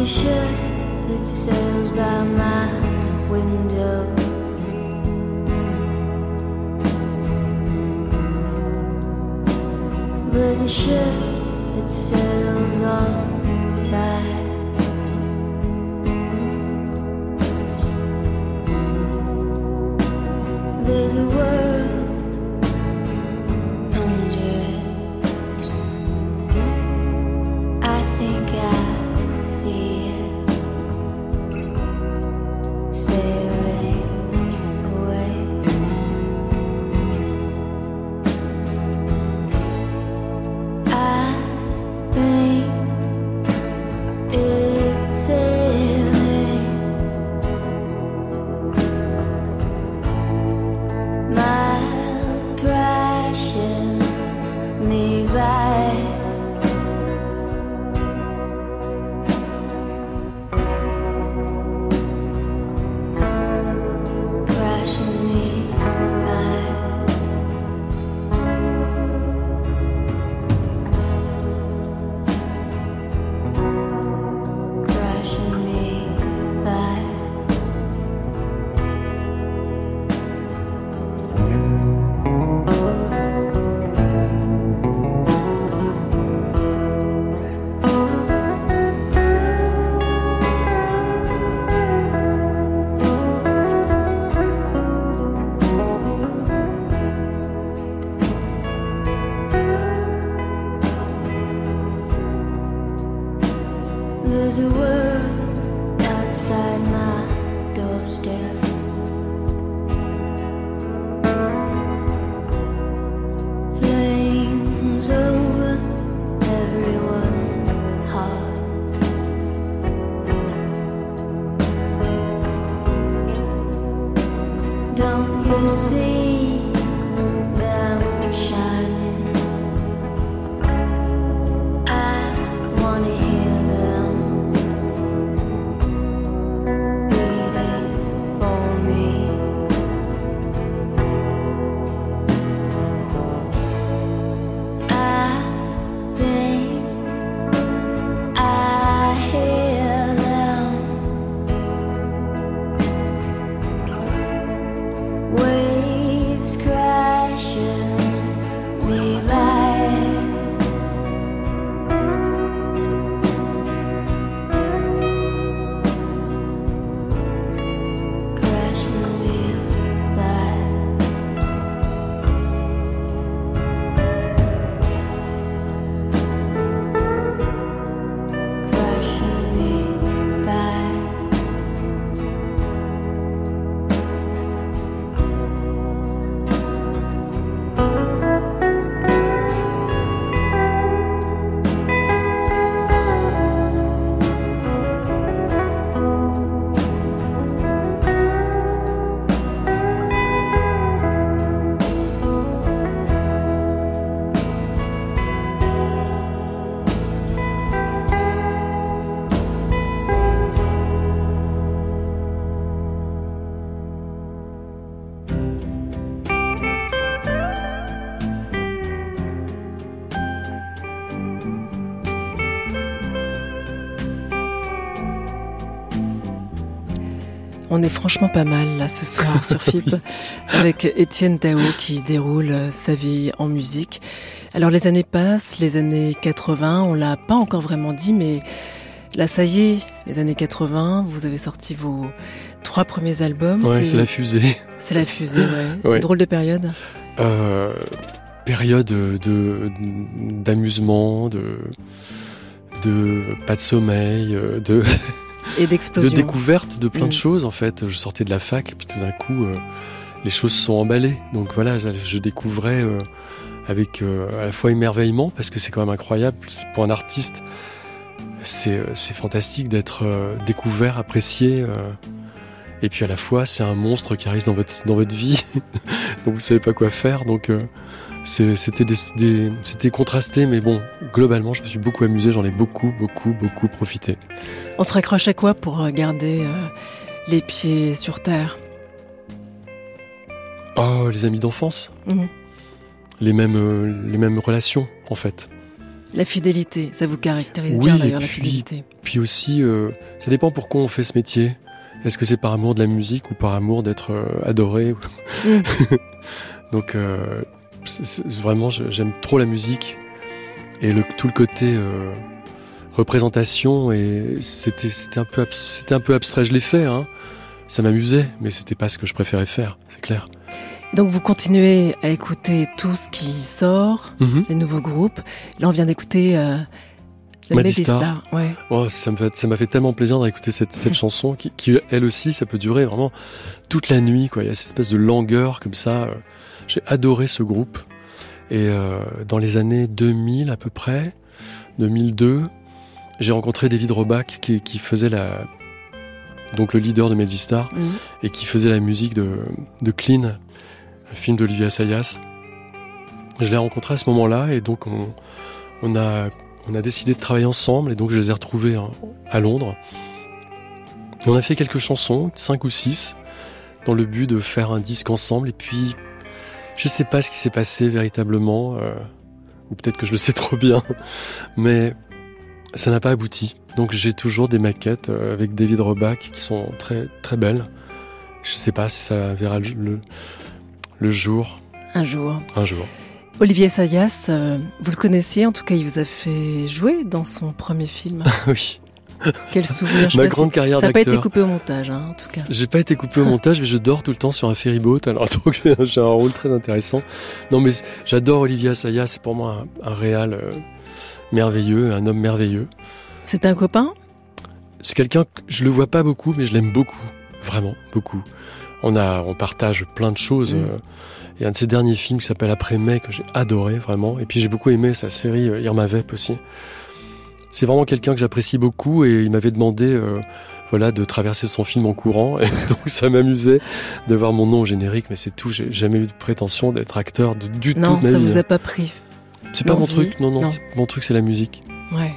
雪 say On est franchement pas mal là ce soir sur FIP avec Étienne Dao qui déroule euh, sa vie en musique. Alors les années passent, les années 80, on l'a pas encore vraiment dit, mais là ça y est, les années 80, vous avez sorti vos trois premiers albums. Ouais, c'est la fusée. C'est la fusée, ouais. Ouais. Drôle de période. Euh, période de d'amusement, de, de pas de sommeil, euh, de Et de d'explosion. découverte de plein Mm. de choses en fait. Je sortais de la fac et puis tout d'un coup euh, les choses se sont emballées. Donc voilà, je, je découvrais euh, avec euh, à la fois émerveillement parce que c'est quand même incroyable pour un artiste. C'est c'est fantastique d'être découvert, apprécié. et puis à la fois, c'est un monstre qui arrive dans votre dans votre vie, donc vous savez pas quoi faire. Donc c'était des, des- c'était contrasté, mais bon, globalement, je me suis beaucoup amusé. J'en ai beaucoup, beaucoup, beaucoup profité. On se raccroche à quoi pour euh, garder euh, les pieds sur terre? Oh, les amis d'enfance. Mhm. Les mêmes, euh, les mêmes relations, en fait. La fidélité, ça vous caractérise Oui, bien d'ailleurs, la fidélité. Puis aussi, euh, ça dépend pourquoi on fait ce métier. Est-ce que c'est par amour de la musique ou par amour d'être adoré Mm. Donc vraiment, j'aime trop la musique et le, tout le côté euh, représentation et c'était un peu abs- c'était un peu abstrait. Je l'ai fait, hein. ça m'amusait, mais c'était pas ce que je préférais faire, c'est clair. Donc vous continuez à écouter tout ce qui sort, Mhm. les nouveaux groupes. Là, on vient d'écouter euh. Medistar. Ouais. Oh, ça me fait, ça m'a fait tellement plaisir d'écouter cette, cette chanson qui, qui, elle aussi, ça peut durer vraiment toute la nuit. Quoi. Il y a cette espèce de langueur comme ça. euh, J'ai adoré ce groupe. Et euh, dans les années 2000 à peu près, 2002, j'ai rencontré David Roback qui, qui faisait la, donc le leader de Medistar Mhm. et qui faisait la musique de, de Clean, le film d'Olivier Assayas. Je l'ai rencontré à ce moment-là et donc on, on, a, on a décidé de travailler ensemble et donc je les ai retrouvés hein, à Londres. Et on a fait quelques chansons, cinq ou six, dans le but de faire un disque ensemble et puis je sais pas ce qui s'est passé véritablement, euh, ou peut-être que je le sais trop bien, mais ça n'a pas abouti. Donc j'ai toujours des maquettes euh, avec David Roback qui sont très très belles. Je sais pas si ça verra le, le, le jour, Un jour. un jour. Olivier Sayas, euh, vous le connaissiez, en tout cas, il vous a fait jouer dans son premier film. oui, Quel souvenir je ma pas si- grande carrière Ça n'a pas été coupé au montage, hein, en tout cas. J'ai pas été coupé au montage, mais je dors tout le temps sur un ferryboat, alors donc j'ai un rôle très intéressant. Non, mais j'adore Olivier Assayas, c'est pour moi un, un réal euh, merveilleux, un homme merveilleux. C'était un copain? C'est quelqu'un que je le vois pas beaucoup, mais je l'aime beaucoup, vraiment beaucoup. On a, on partage plein de choses. Mm. euh, Il y a un de ses derniers films qui s'appelle Après mai que j'ai adoré vraiment. Et puis j'ai beaucoup aimé sa série euh, Irma Vep aussi. C'est vraiment quelqu'un que j'apprécie beaucoup et il m'avait demandé, euh, voilà, de traverser son film en courant. Et donc ça m'amusait de voir mon nom au générique, mais c'est tout. J'ai jamais eu de prétention d'être acteur de, du Non, toute ma ça vie. vous hein. a pas pris. C'est pas mon truc. Non, non. Non. Mon truc c'est la musique. Ouais.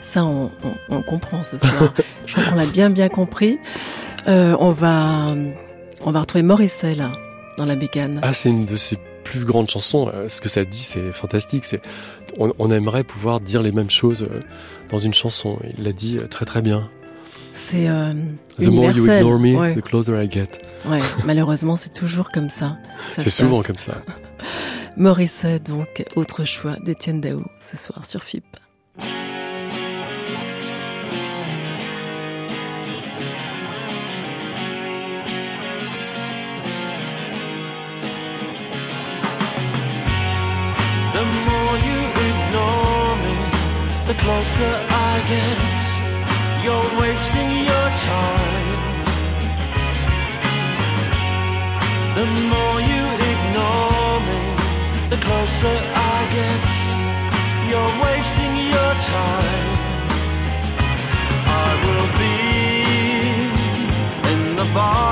Ça, on, on- on comprend ce soir. Je crois qu'on l'a bien, bien compris. Euh, on va, on va retrouver Morrissey, là, dans la bécane. Ah, c'est une de ses plus grandes chansons. Euh, Ce que ça dit, c'est fantastique. C'est, on, on aimerait pouvoir dire les mêmes choses euh, dans une chanson. Il l'a dit euh, très très bien. C'est euh, The more you universel. ignore me, ouais. the closer I get. Ouais, malheureusement, c'est toujours comme ça. C'est souvent passe. comme ça. Morrissey, donc, autre choix d'Étienne Dao ce soir sur FIP. Closer I get. You're wasting your time. The more you ignore me, the closer I get. You're wasting your time. I will be in the bar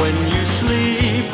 When you sleep,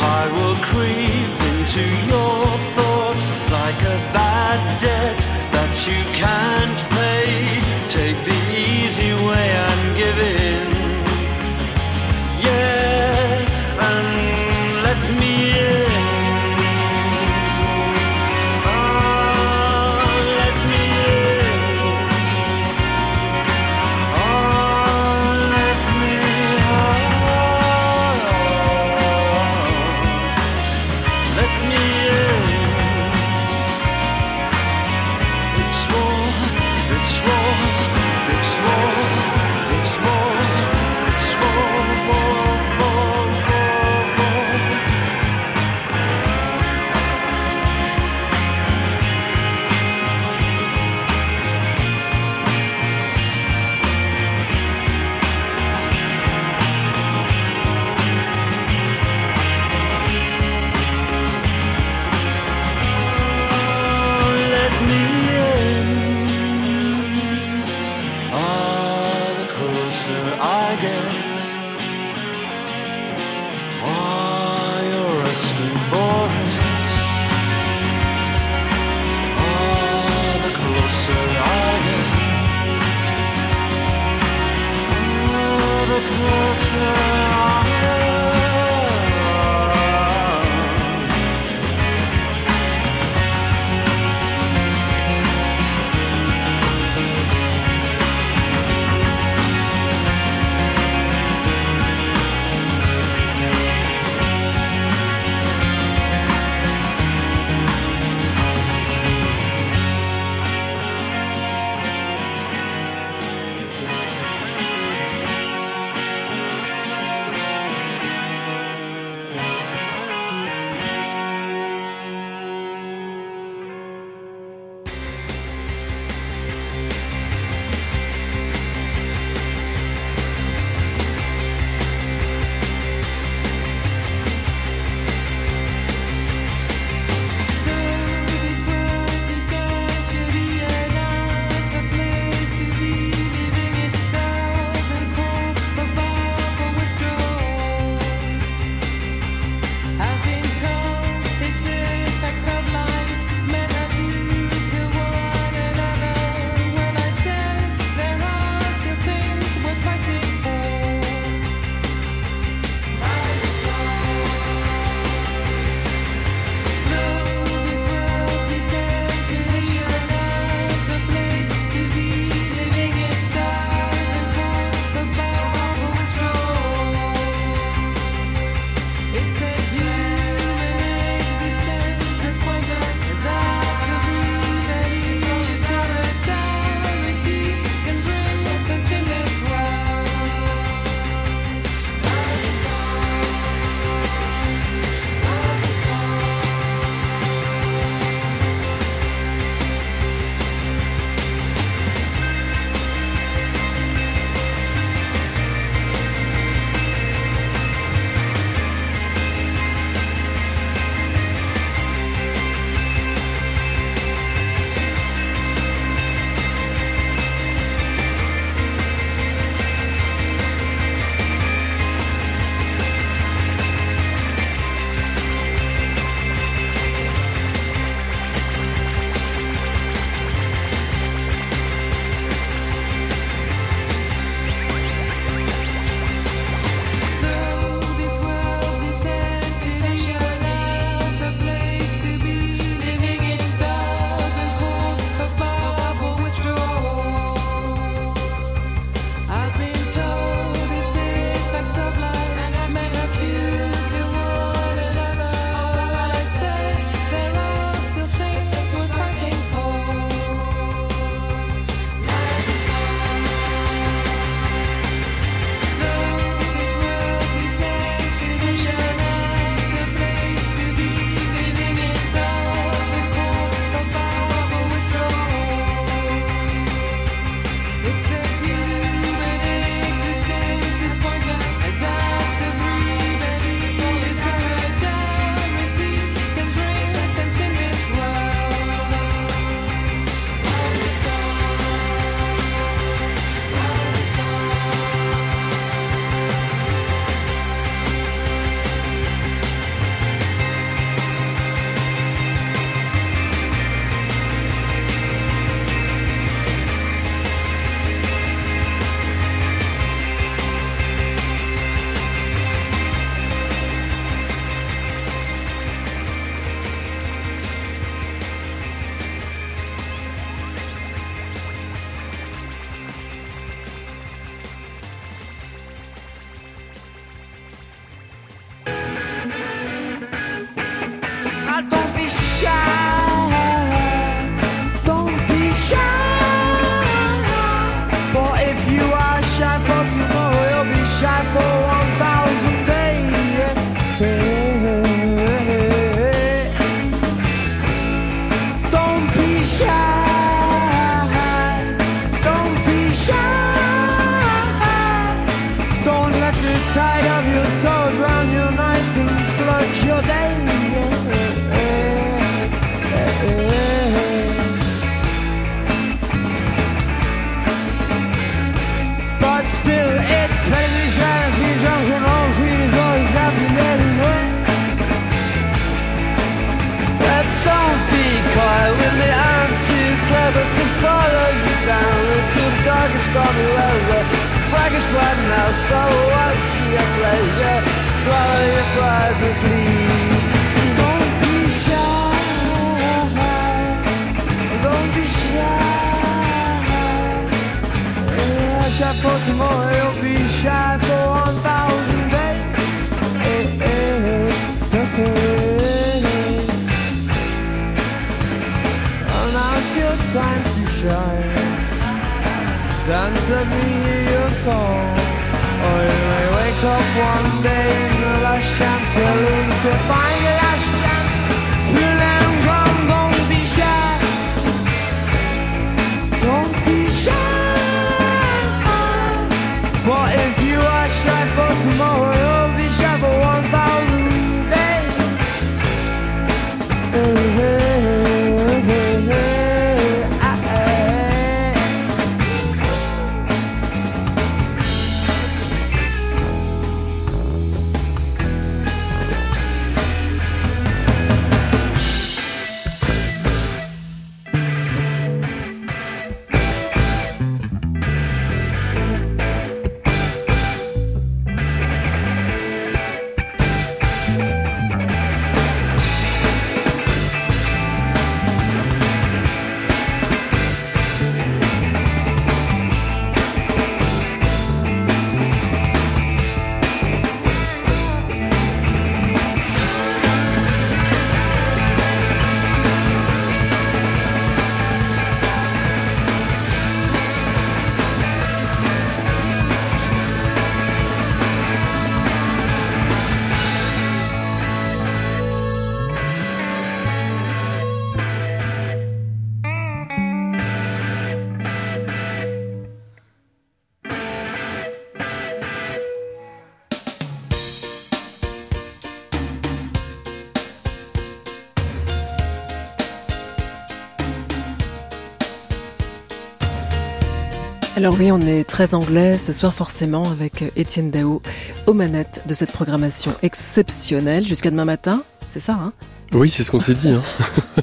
Alors oui, on est très anglais ce soir forcément avec Étienne Dao aux manettes de cette programmation exceptionnelle jusqu'à demain matin. C'est ça, hein? Oui, c'est ce qu'on s'est dit. Hein.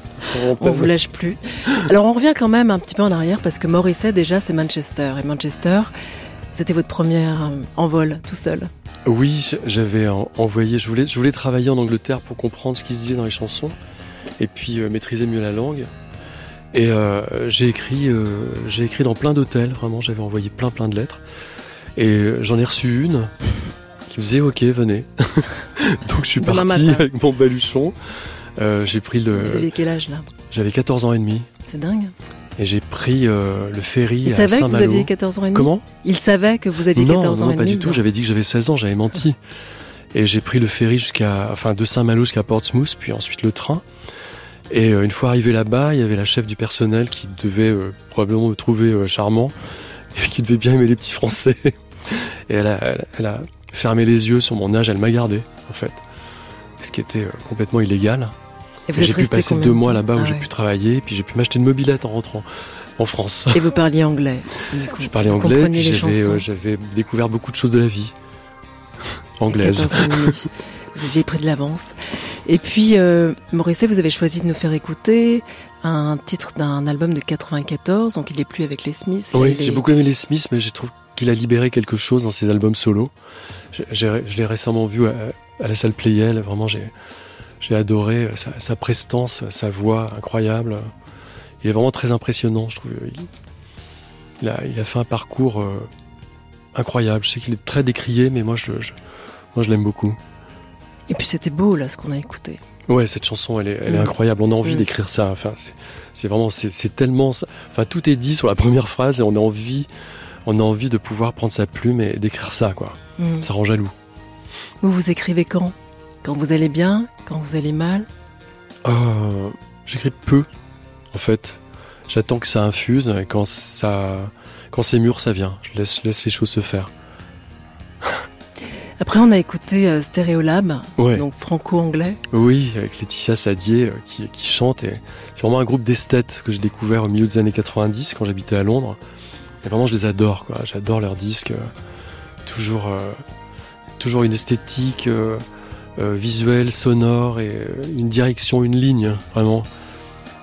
On vous lâche plus. Alors on revient quand même un petit peu en arrière parce que Morisset déjà c'est Manchester et Manchester c'était votre première euh, envol tout seul. Oui, j'avais en- envoyé, je voulais, je voulais travailler en Angleterre pour comprendre ce qui se disait dans les chansons et puis euh, maîtriser mieux la langue. Et euh, j'ai écrit, euh, j'ai écrit dans plein d'hôtels, vraiment, j'avais envoyé plein plein de lettres. Et euh, j'en ai reçu une qui me disait OK, venez. Donc je suis Demain parti matin. avec mon baluchon. Euh, j'ai pris le. Vous aviez quel âge là? J'avais 14 ans et demi C'est dingue. et j'ai pris euh, le ferry Il à savait que vous Saint-Malo. aviez 14 ans et demi? Comment? Il savait que vous aviez non, 14 ans non, et pas demi du tout. non. J'avais dit que j'avais 16 ans, j'avais menti. Et j'ai pris le ferry jusqu'à, enfin, de Saint-Malo jusqu'à Portsmouth, puis ensuite le train. Et euh, une fois arrivé là-bas, il y avait la chef du personnel qui devait euh, probablement me trouver euh, charmant et qui devait bien aimer les petits Français. Et elle a, elle, elle a fermé les yeux sur mon âge, elle m'a gardé, en fait. Ce qui était euh, complètement illégal. Et vous Et êtes J'ai pu passer deux de mois là-bas où Ah j'ai pu travailler, puis j'ai pu m'acheter une mobilette en rentrant en France. Et vous parliez anglais. du coup. Je parlais Vous anglais, puis j'avais découvert beaucoup de choses de la vie anglaise. 14 ans et demi. Vous aviez pris de l'avance. Et puis, euh, Morisset, vous avez choisi de nous faire écouter un titre d'un album de 94, donc il est plus avec les Smiths. Oui, j'ai beaucoup aimé les Smiths, mais je trouve qu'il a libéré quelque chose dans ses albums solo. Je l'ai récemment vu à, à la salle Playel, vraiment j'ai j'ai adoré sa, sa prestance, sa voix incroyable. Il est vraiment très impressionnant, je trouve. Il, il a, il a fait un parcours euh, incroyable. Je sais qu'il est très décrié, mais moi je, je- moi je l'aime beaucoup. Et puis c'était beau là ce qu'on a écouté. Ouais, cette chanson, elle est, elle est incroyable. On a envie d'écrire ça. Enfin, c'est- vraiment, c'est tellement, enfin, tout est dit sur la première phrase et on a envie, on a envie de pouvoir prendre sa plume et d'écrire ça, quoi. Mm. Ça rend jaloux. Vous vous écrivez quand? Quand vous allez bien? Quand vous allez mal? Euh, J'écris peu, en fait. J'attends que ça infuse et quand ça, quand c'est mûr, ça vient. Je laisse, je laisse les choses se faire. Après, on a écouté euh, Stéréolab, Ouais. donc franco-anglais. Oui, avec Laetitia Sadier euh, qui, qui chante. C'est vraiment un groupe d'esthètes que j'ai découvert au milieu des années 90 quand j'habitais à Londres. Et vraiment, je les adore. quoi. J'adore leurs disques. euh, toujours, euh, toujours une esthétique visuelle, sonore et une direction, une ligne, vraiment,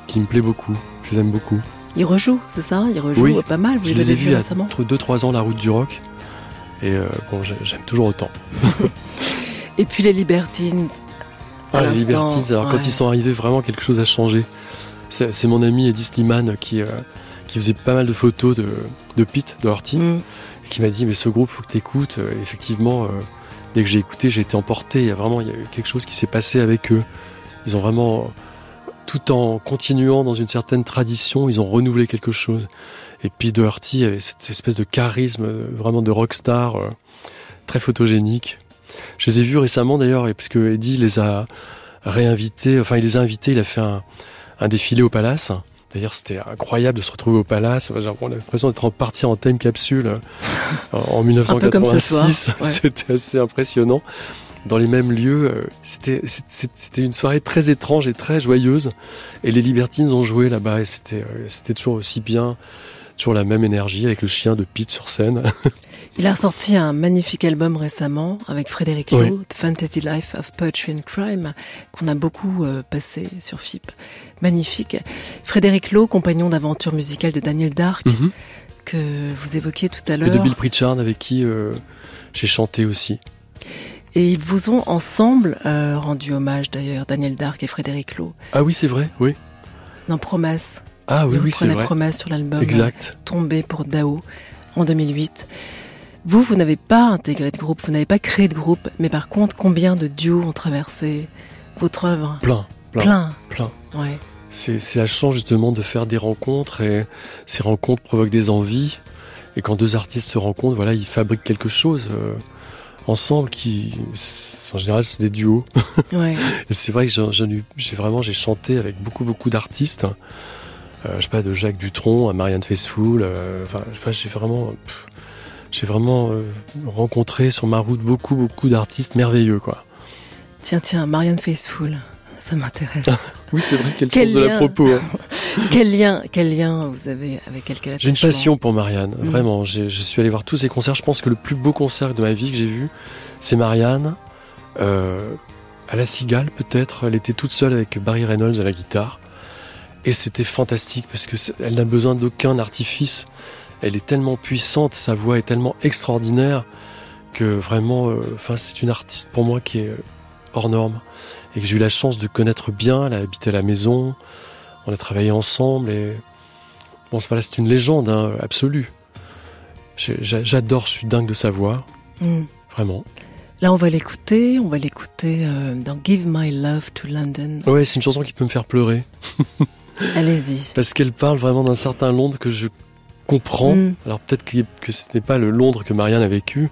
qui me plaît beaucoup. Je les aime beaucoup. Ils rejouent, c'est ça? Ils rejouent Oui. pas mal. Vous Je les les ai avez vus récemment? entre 2-3 ans, la route du rock. Et euh, bon, j'ai- j'aime toujours autant. Et puis les Libertines. Ah, les Libertines, alors quand ils sont arrivés, vraiment quelque chose a changé. C'est mon ami Eddie Slimane qui, euh, qui faisait pas mal de photos de, de Pete, de Horty, Mm. et qui m'a dit Mais ce groupe, faut que tu écoutes. effectivement, euh, dès que j'ai écouté, j'ai été emporté. Il y a vraiment il y a eu quelque chose qui s'est passé avec eux. Ils ont vraiment, tout en continuant dans une certaine tradition, ils ont renouvelé quelque chose. Et puis de Horty avait cette espèce de charisme, euh, vraiment de rockstar, euh, très photogénique. Je les ai vus récemment d'ailleurs, et puisque Eddie les a réinvités, enfin il les a invités, il a fait un, un défilé au Palace. D'ailleurs, c'était incroyable de se retrouver au Palace. Enfin, J'ai l'impression d'être parti en time capsule euh, en en peu comme ce soir, 1986. ouais. C'était assez impressionnant. Dans les mêmes lieux, euh, c'était une soirée très étrange et très joyeuse. Et les Libertines ont joué là-bas et c'était toujours aussi bien, toujours la même énergie avec le chien de Pete sur scène. Il a sorti un magnifique album récemment avec Frédéric Lowe, Oui. The Fantasy Life of Poetry and Crime, qu'on a beaucoup euh, passé sur FIP. Magnifique. Frédéric Lowe, compagnon d'aventure musicale de Daniel Dark, Mhm. que vous évoquiez tout à Et de l'heure. Bill Pritchard avec qui euh, j'ai chanté aussi. Et ils vous ont ensemble euh, rendu hommage d'ailleurs, Daniel Dark et Frédéric Lowe, Ah oui, c'est vrai, oui. dans Promesse. Ah oui, oui, c'est vrai. Promesse sur l'album Exact. Tombé pour Dao en 2008. Vous, vous n'avez pas intégré de groupe, vous n'avez pas créé de groupe, mais par contre, combien de duos ont traversé votre œuvre? Plein, plein, Plein. plein. Ouais. C'est la chance justement de faire des rencontres et ces rencontres provoquent des envies. Et quand deux artistes se rencontrent, voilà, ils fabriquent quelque chose euh, ensemble qui, en général, c'est des duos. Ouais. Et c'est vrai que j'ai vraiment j'ai chanté avec beaucoup beaucoup d'artistes. Euh, je sais pas de Jacques Dutronc à Marianne Faithfull. euh, Enfin, je sais pas, j'ai vraiment j'ai vraiment euh, rencontré sur ma route beaucoup beaucoup d'artistes merveilleux quoi. Tiens, tiens, Marianne Faithfull, ça m'intéresse. Oui, c'est vrai quel, Quel sens de la lien. propos. hein. quel lien, quel lien vous avez avec elle quel J'ai une passion pour Marianne, Mm. vraiment. Je suis allé voir tous ses concerts. Je pense que le plus beau concert de ma vie que j'ai vu, c'est Marianne. Euh, à la Cigale, peut-être. Elle était toute seule avec Barry Reynolds à la guitare. Et c'était fantastique parce que elle n'a besoin d'aucun artifice. Elle est tellement puissante, sa voix est tellement extraordinaire que vraiment, euh, c'est une artiste pour moi qui est euh, hors norme et que j'ai eu la chance de connaître bien. Elle a habité à la maison, on a travaillé ensemble et bon, c'est- voilà, c'est une légende hein, absolue. J'adore, je suis dingue de sa voix, Hmm. vraiment. Là, on va l'écouter, on va l'écouter euh, dans Give My Love to London. Ouais, c'est une chanson qui peut me faire pleurer Allez-y. parce qu'elle parle vraiment d'un certain Londres que je comprends. Mm. Alors peut-être que, que ce n'est pas le Londres que Marianne a vécu,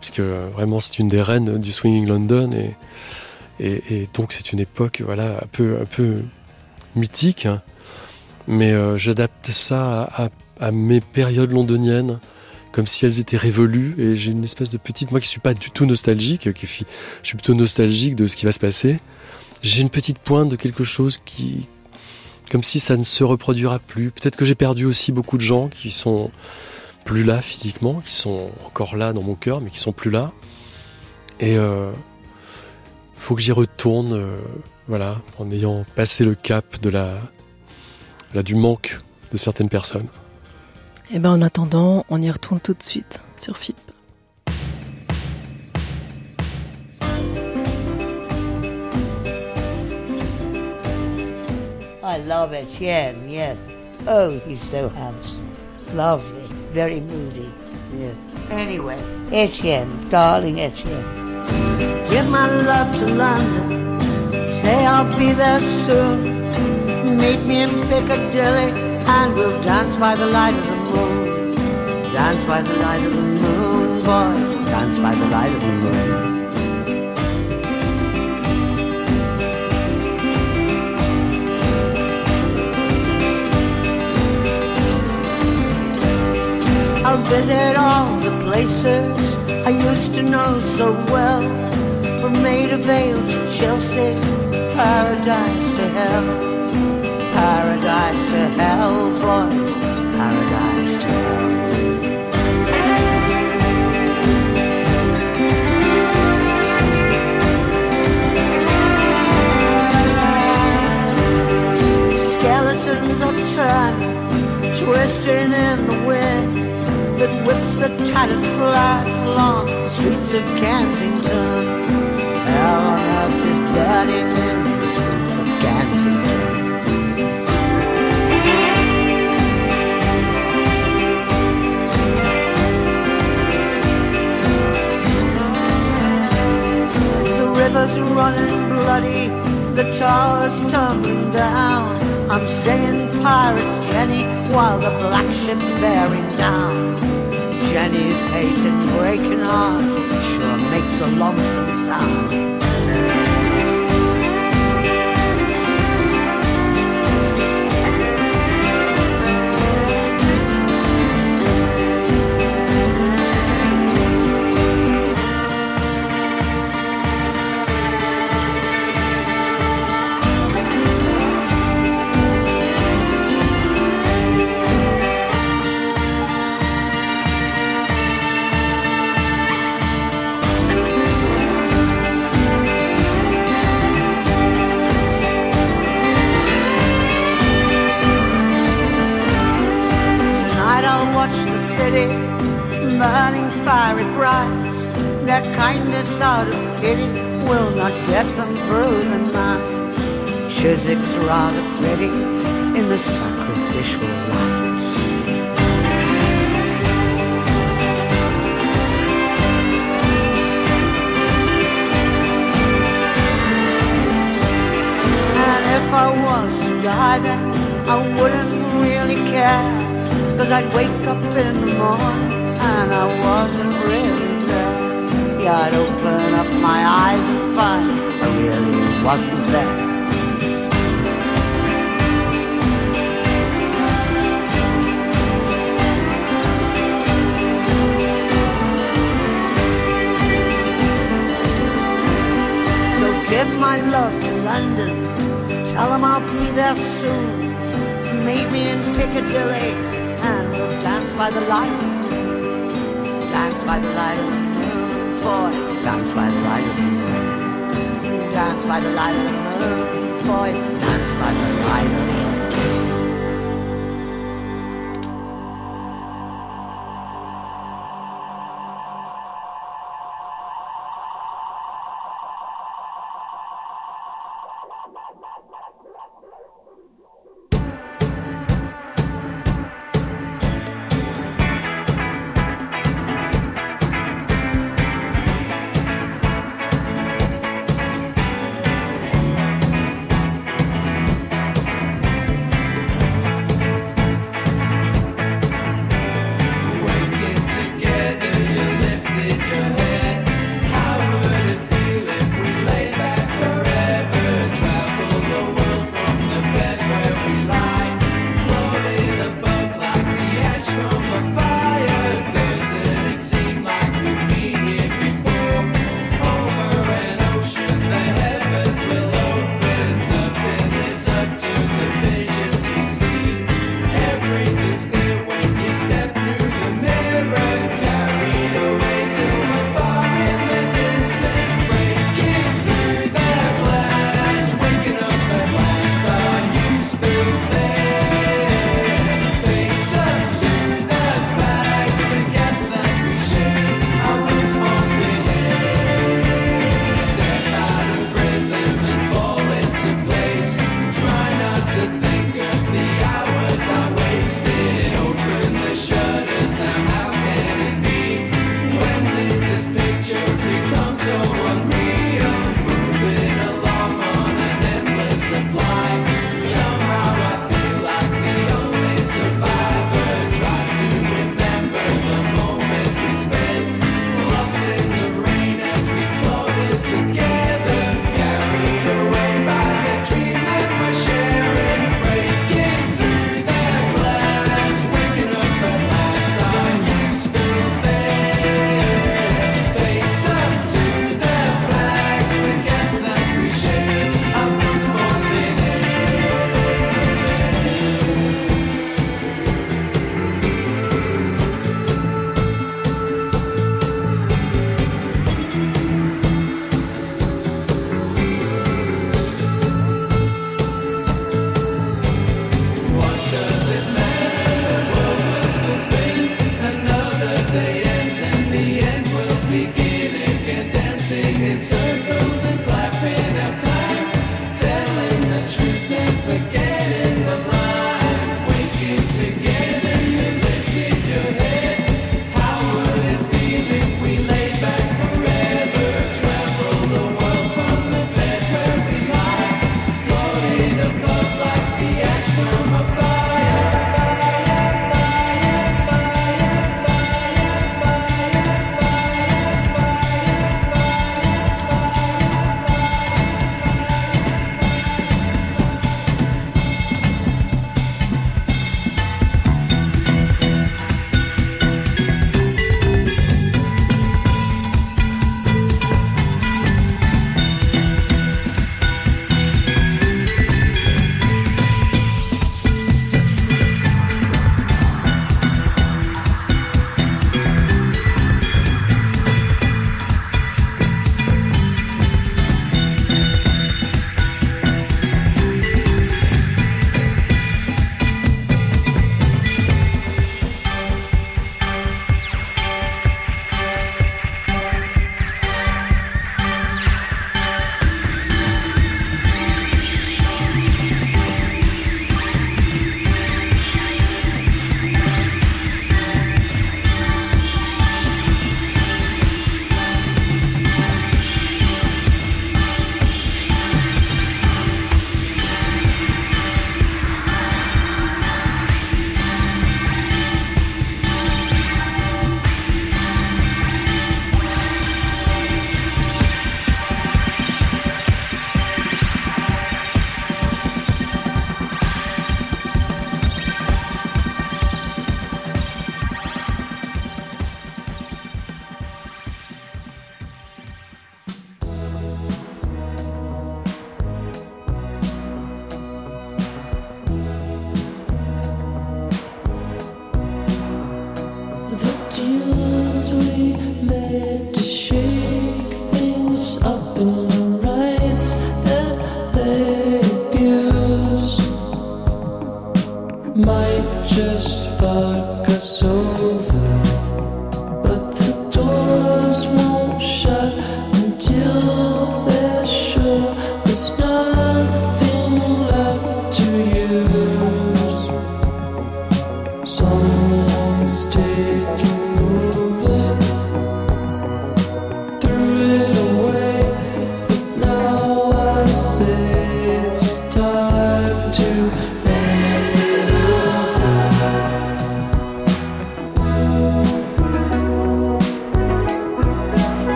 puisque euh, vraiment c'est une des reines du swinging London et, et, et donc c'est une époque voilà un peu un peu mythique. Mais euh, j'adapte ça à, à- à mes périodes londoniennes comme si elles étaient révolues et j'ai une espèce de petite moi qui suis pas du tout nostalgique qui je suis plutôt nostalgique de ce qui va se passer j'ai une petite pointe de quelque chose qui comme si ça ne se reproduira plus. Peut-être que j'ai perdu aussi beaucoup de gens qui sont plus là physiquement qui sont encore là dans mon cœur mais qui sont plus là. Et euh, faut que j'y retourne euh, voilà en ayant passé le cap de la, du manque de certaines personnes. Eh ben, en attendant, on y retourne tout de suite sur FIP. I love Etienne, yes. Oh, he's so handsome. Lovely. Very moody. Yeah. Anyway, Etienne, darling Etienne. Give my love to London. Say I'll be there soon. Meet me in Piccadilly and we'll dance by the light of the moon. Dance by the light of the moon, boys. Dance by the light of the moon. I'll visit all the places I used to know so well. From Maida Vale to Chelsea, paradise to hell. Paradise to hell, boys, paradise to hell. Skeletons are turning deals that whips the tattered flag along the streets of Kensington. Hell on earth is burning in the streets of Kensington. The river's running bloody, the tower's tumbling down. I'm singing Pirate Jenny while the black ship's bearing down. Jenny's hate and breaking heart sure makes a lonesome sound.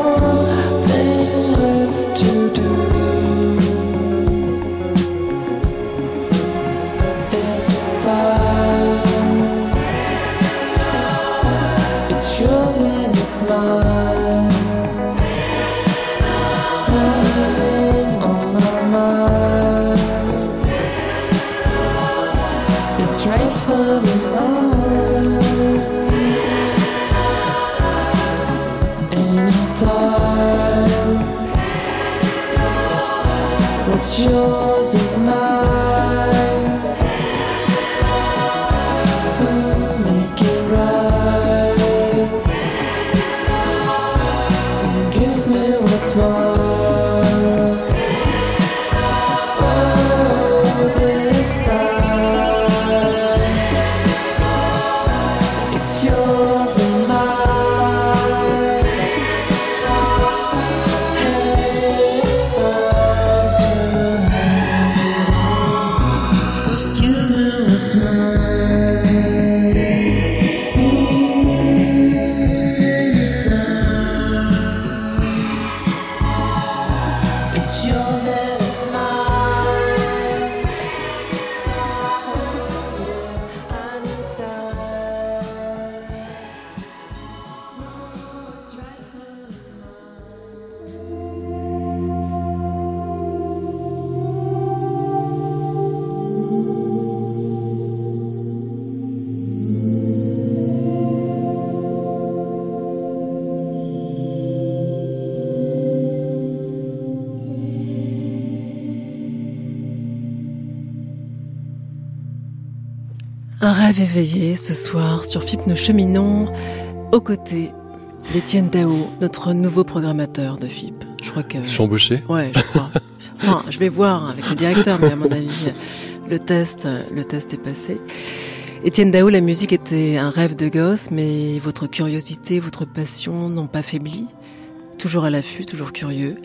Oh. Ce soir sur FIP Nous cheminons aux côtés d'Étienne Dao, notre nouveau programmateur de FIP. Je crois que. Je suis embauché Ouais, je crois. Enfin, je vais voir avec le directeur, mais à mon avis, le test, le test est passé. Étienne Dao, la musique était un rêve de gosse, mais votre curiosité, votre passion n'ont pas faibli. Toujours à l'affût, toujours curieux.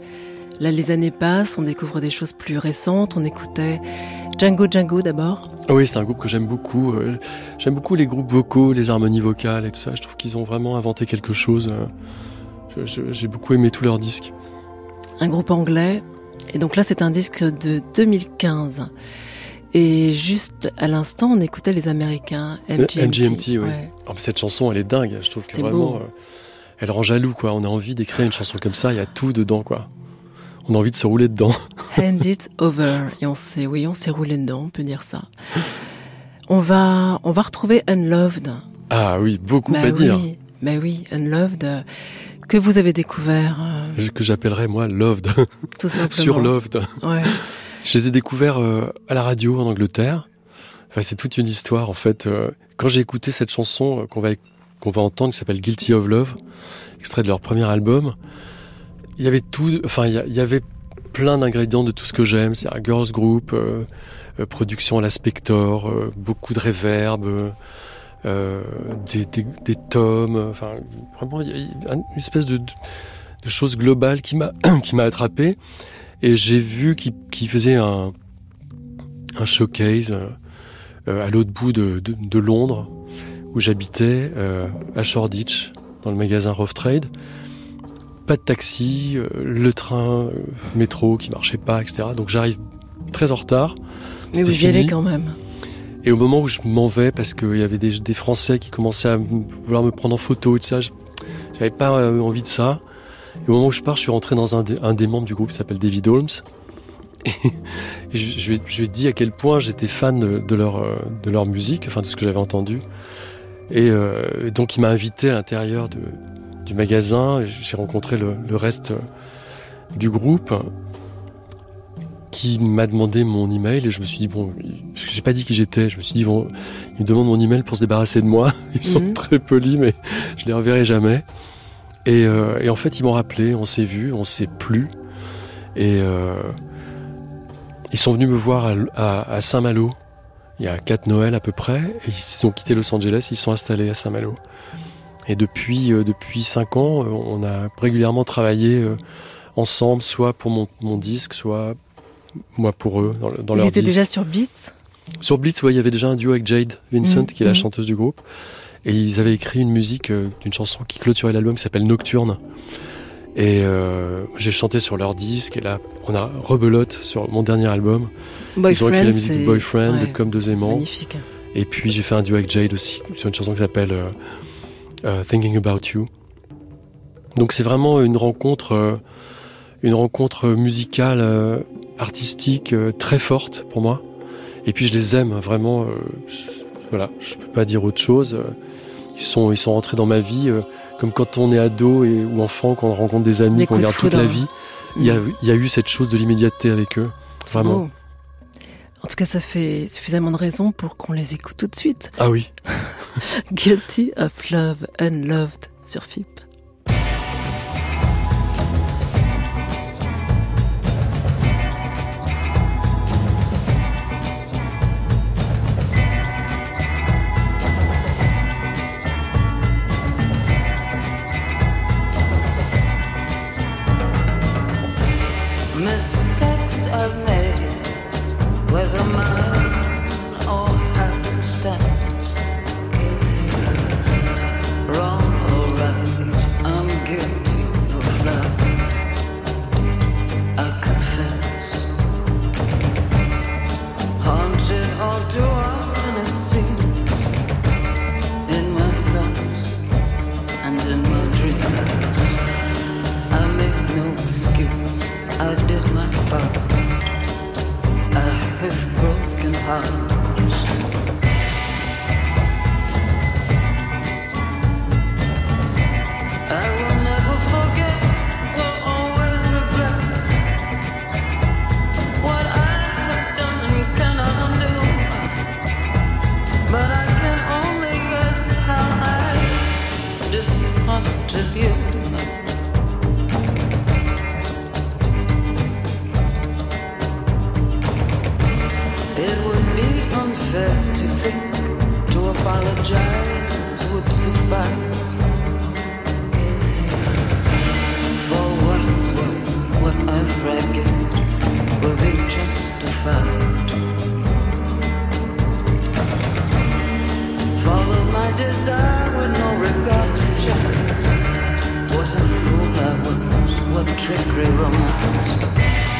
Là, les années passent, on découvre des choses plus récentes. On écoutait Django Django d'abord. Ah Oui, c'est un groupe que j'aime beaucoup. euh, J'aime beaucoup les groupes vocaux, les harmonies vocales et tout ça. Je trouve qu'ils ont vraiment inventé quelque chose. euh, J'ai beaucoup aimé tous leurs disques. un groupe anglais. Et donc là, c'est un disque de 2015. Et juste à l'instant, on écoutait les Américains, MGMT. MGMT, oui. ouais. Oh, cette chanson, elle est dingue. Je trouve que vraiment, beau. euh, elle rend jaloux, quoi. On a envie d'écrire une chanson comme ça. Il y a tout dedans, quoi. On a envie de se rouler dedans. Hand it over. Et on s'est, oui, on s'est roulé dedans, on peut dire ça. On va, on va retrouver Unloved. Ah oui, beaucoup Bah à dire. oui, bah oui, Unloved, euh, que vous avez découvert, euh, Que j'appellerais, moi, Loved. tout simplement. Sur Loved. Ouais. Je les ai découverts euh, à la radio en Angleterre. Enfin, c'est toute une histoire, en fait. Euh, quand j'ai écouté cette chanson qu'on va, qu'on va entendre, qui s'appelle Guilty of Love, extrait de leur premier album, il y avait tout, enfin, il y, avait plein d'ingrédients de tout ce que j'aime. C'est un girls group, euh, euh, production à la Spector, euh, beaucoup de reverb, euh, des, des, des tomes, enfin, vraiment, il y a une espèce de, de chose globale qui m'a, qui m'a attrapé. Et j'ai vu qu'il qu'il faisait un, un showcase euh, à l'autre bout de, de, de Londres, où j'habitais, à Shoreditch, dans le magasin Rough Trade. Pas de taxi, euh, le train, euh, métro qui marchait pas, etc. Donc j'arrive très en retard. Mais vous y allez quand même. Et au moment où je m'en vais, parce qu'il y avait des, des Français qui commençaient à vouloir me prendre en photo et tout ça, j'avais pas euh, envie de ça. Et au moment où je pars, je suis rentré dans un, des- un des membres du groupe qui s'appelle David Holmes. Et, et je, je lui ai- je lui ai dit à quel point j'étais fan de, de leur, de leur musique, enfin de ce que j'avais entendu. Et, euh, et donc il m'a invité à l'intérieur de- du magasin. J'ai rencontré le, le reste du groupe qui m'a demandé mon email et je me suis dit bon j'ai pas dit qui j'étais je me suis dit bon ils me demandent mon email pour se débarrasser de moi ils sont Mhm. très polis mais je les reverrai jamais et, euh, et en fait ils m'ont rappelé on s'est vu on s'est plus et euh, ils sont venus me voir à, à- à Saint-Malo il y a quatre Noël à peu près et ils ont quitté Los Angeles ils sont installés à Saint-Malo et depuis euh, depuis cinq ans euh, on a régulièrement travaillé euh, ensemble soit pour mon, mon disque soit moi pour eux dans, dans Ils leur étaient disque. déjà sur Beats? Sur Blitz, ouais, il y avait déjà un duo avec Jade Vincent, Mhm, qui est la mhm. chanteuse du groupe. Et ils avaient écrit une musique euh, d'une chanson qui clôturait l'album qui s'appelle Nocturne. Et euh, j'ai chanté sur leur disque. Et là, on a rebelote sur mon dernier album. Ils ont écrit la Boyfriend, musique de Boyfriend, ouais, de Comme deux aimants. magnifique. Et puis j'ai fait un duo avec Jade aussi, sur une chanson qui s'appelle euh, euh, Thinking About You. Donc c'est vraiment une rencontre, euh, une rencontre musicale, euh, artistique euh, très forte pour moi. Et puis je les aime vraiment. euh, je- voilà, je peux pas dire autre chose. Ils sont, ils sont rentrés dans ma vie comme quand on est ado et, ou enfant, quand on rencontre des amis, qu'on garde toute la vie. Il y, a, Mm. il y a eu cette chose de l'immédiateté avec eux. Vraiment. beau. En tout cas, ça fait suffisamment de raisons pour qu'on les écoute tout de suite. Ah oui. Guilty of Love, Unloved sur FIP. Unfair to think to apologize would suffice. For what it's worth, what I've reckoned will be justified. Follow my desire with no regard to chance. What a fool I was, what trickery romance.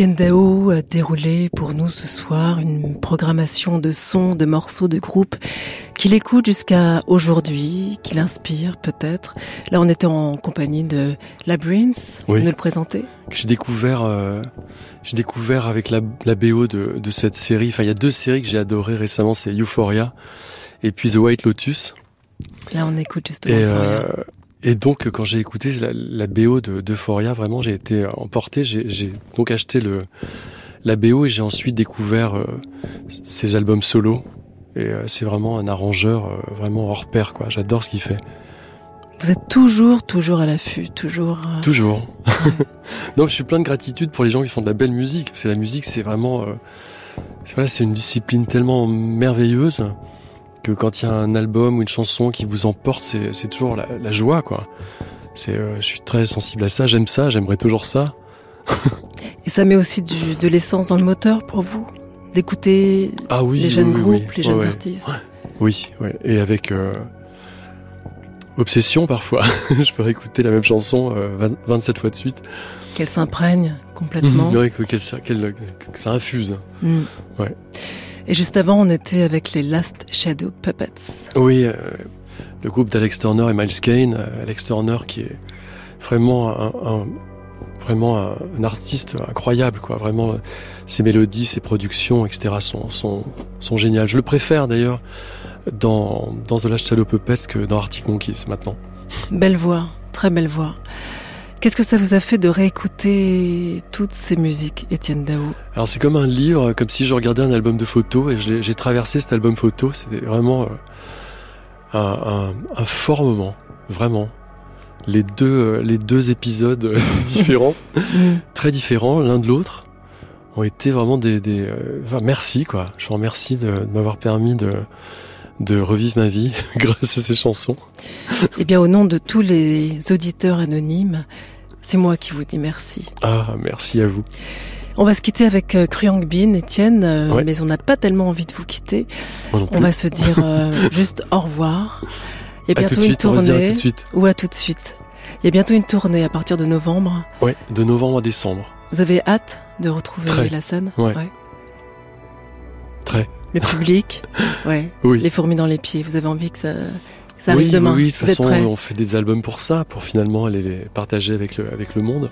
Étienne Dao a déroulé pour nous ce soir une programmation de sons, de morceaux, de groupes qu'il écoute jusqu'à aujourd'hui, qu'il inspire peut-être. Là, on était en compagnie de Labyrinth. Vous Oui. nous le présentez? Que j'ai découvert, euh, j'ai découvert avec la, la BO de, de cette série. Enfin, il y a deux séries que j'ai adorées récemment, c'est Euphoria et puis The White Lotus. Là, on écoute justement. Et, euh, et donc, quand j'ai écouté la, la BO de d'Euphoria, vraiment, j'ai été emporté. J'ai donc acheté le la BO et j'ai ensuite découvert euh, ses albums solo. Et euh, c'est vraiment un arrangeur euh, vraiment hors pair, quoi. J'adore ce qu'il fait. Vous êtes toujours, toujours à l'affût, toujours. Toujours. Donc je suis plein de gratitude pour les gens qui font de la belle musique. Parce que la musique, c'est vraiment, voilà, c'est une discipline tellement merveilleuse que quand il y a un album ou une chanson qui vous emporte, c'est, toujours la, la joie, quoi. C'est, euh, je suis très sensible à ça. J'aime ça. J'aimerais toujours ça. Et ça met aussi du- de l'essence dans le moteur pour vous d'écouter Ah oui. les jeunes oui, oui, groupes, oui. les jeunes artistes. Oui. Et avec euh, obsession parfois. je peux réécouter la même chanson euh, 20 27 fois de suite. Qu'elles s'imprègnent complètement. Que, qu'elle- qu'elle- que ça infuse. Mm. Ouais. Et juste avant, on était avec les Last Shadow Puppets. Oui, euh, le groupe d'Alex Turner et Miles Kane. euh, Alex Turner qui est vraiment un, un- vraiment un, un artiste incroyable, quoi. Vraiment, euh, ses mélodies, ses productions, etc. sont, sont, sont géniales. Je le préfère d'ailleurs dans, dans The Last Shadow Puppets que dans Arctic Monkeys maintenant. Belle voix, très belle voix. Qu'est-ce que ça vous a fait de réécouter toutes ces musiques, Étienne Dao Alors c'est comme un livre, comme si je regardais un album de photos et j'ai traversé cet album photo. C'était vraiment euh, un, un- un fort moment, vraiment. Les deux, euh, les deux épisodes euh, différents, Mm. très différents l'un de l'autre, ont été vraiment des... des enfin, merci quoi. Je vous remercie de, de m'avoir permis de, de revivre ma vie grâce à ces chansons. Eh bien, au nom de tous les auditeurs anonymes, c'est moi qui vous dis merci. Ah, merci à vous. On va se quitter avec euh, Kruyang Bin, Étienne, euh, Ouais. mais on n'a pas tellement envie de vous quitter. Moi non On va se dire euh, juste au revoir. Il y a À tout bientôt une suite, dire à tournée. tout de suite. Ou à tout de suite. Il y a bientôt une tournée à partir de novembre. Ouais, de novembre à décembre. Vous avez hâte de retrouver Très. la scène? Ouais. Très. Le public Ouais. Oui. Les fourmis dans les pieds. Vous avez envie que ça, ça arrive oui, demain Oui, de toute façon, on fait des albums pour ça, pour finalement aller les partager avec le, avec le monde.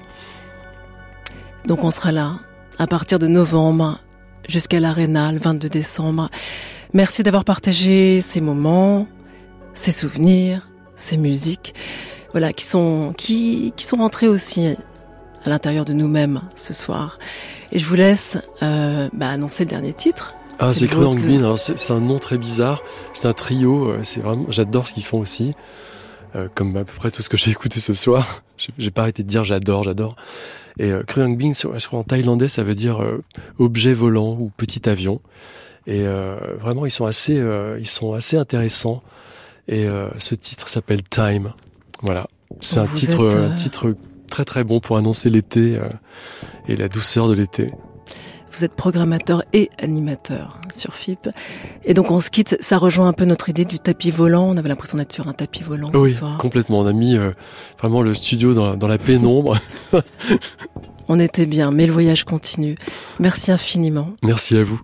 Donc on sera là à partir de novembre jusqu'à l'Arena le 22 décembre. Merci d'avoir partagé ces moments, ces souvenirs, ces musiques, voilà, qui sont, qui, qui sont rentrés aussi à l'intérieur de nous-mêmes ce soir. Et je vous laisse euh, bah, annoncer le dernier titre. Ah, c'est Cru. Alors, C'est c'est un nom très bizarre. C'est un trio. euh, C'est vraiment, j'adore ce qu'ils font aussi. Euh, comme à peu près tout ce que j'ai écouté ce soir. J'ai- pas arrêté de dire j'adore, j'adore. Et euh, Kruyang Bing, c'est- je crois en thaïlandais, ça veut dire euh, objet volant ou petit avion. Et euh, vraiment, ils sont assez, euh, ils sont assez intéressants. Et euh, ce titre s'appelle Time. Voilà. C'est un titre, un titre très très bon pour annoncer l'été euh, et la douceur de l'été. Vous êtes programmateur et animateur sur FIP. Et donc on se quitte, ça rejoint un peu notre idée du tapis volant. On avait l'impression d'être sur un tapis volant ce Oui, soir. complètement. On a mis euh, vraiment le studio dans, dans la pénombre. On était bien, mais le voyage continue. Merci infiniment. Merci à vous.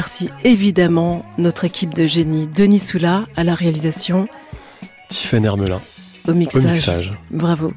Merci évidemment notre équipe de génie, Denis Soula à la réalisation, Tiffany Hermelin au mixage. Au mixage. Bravo.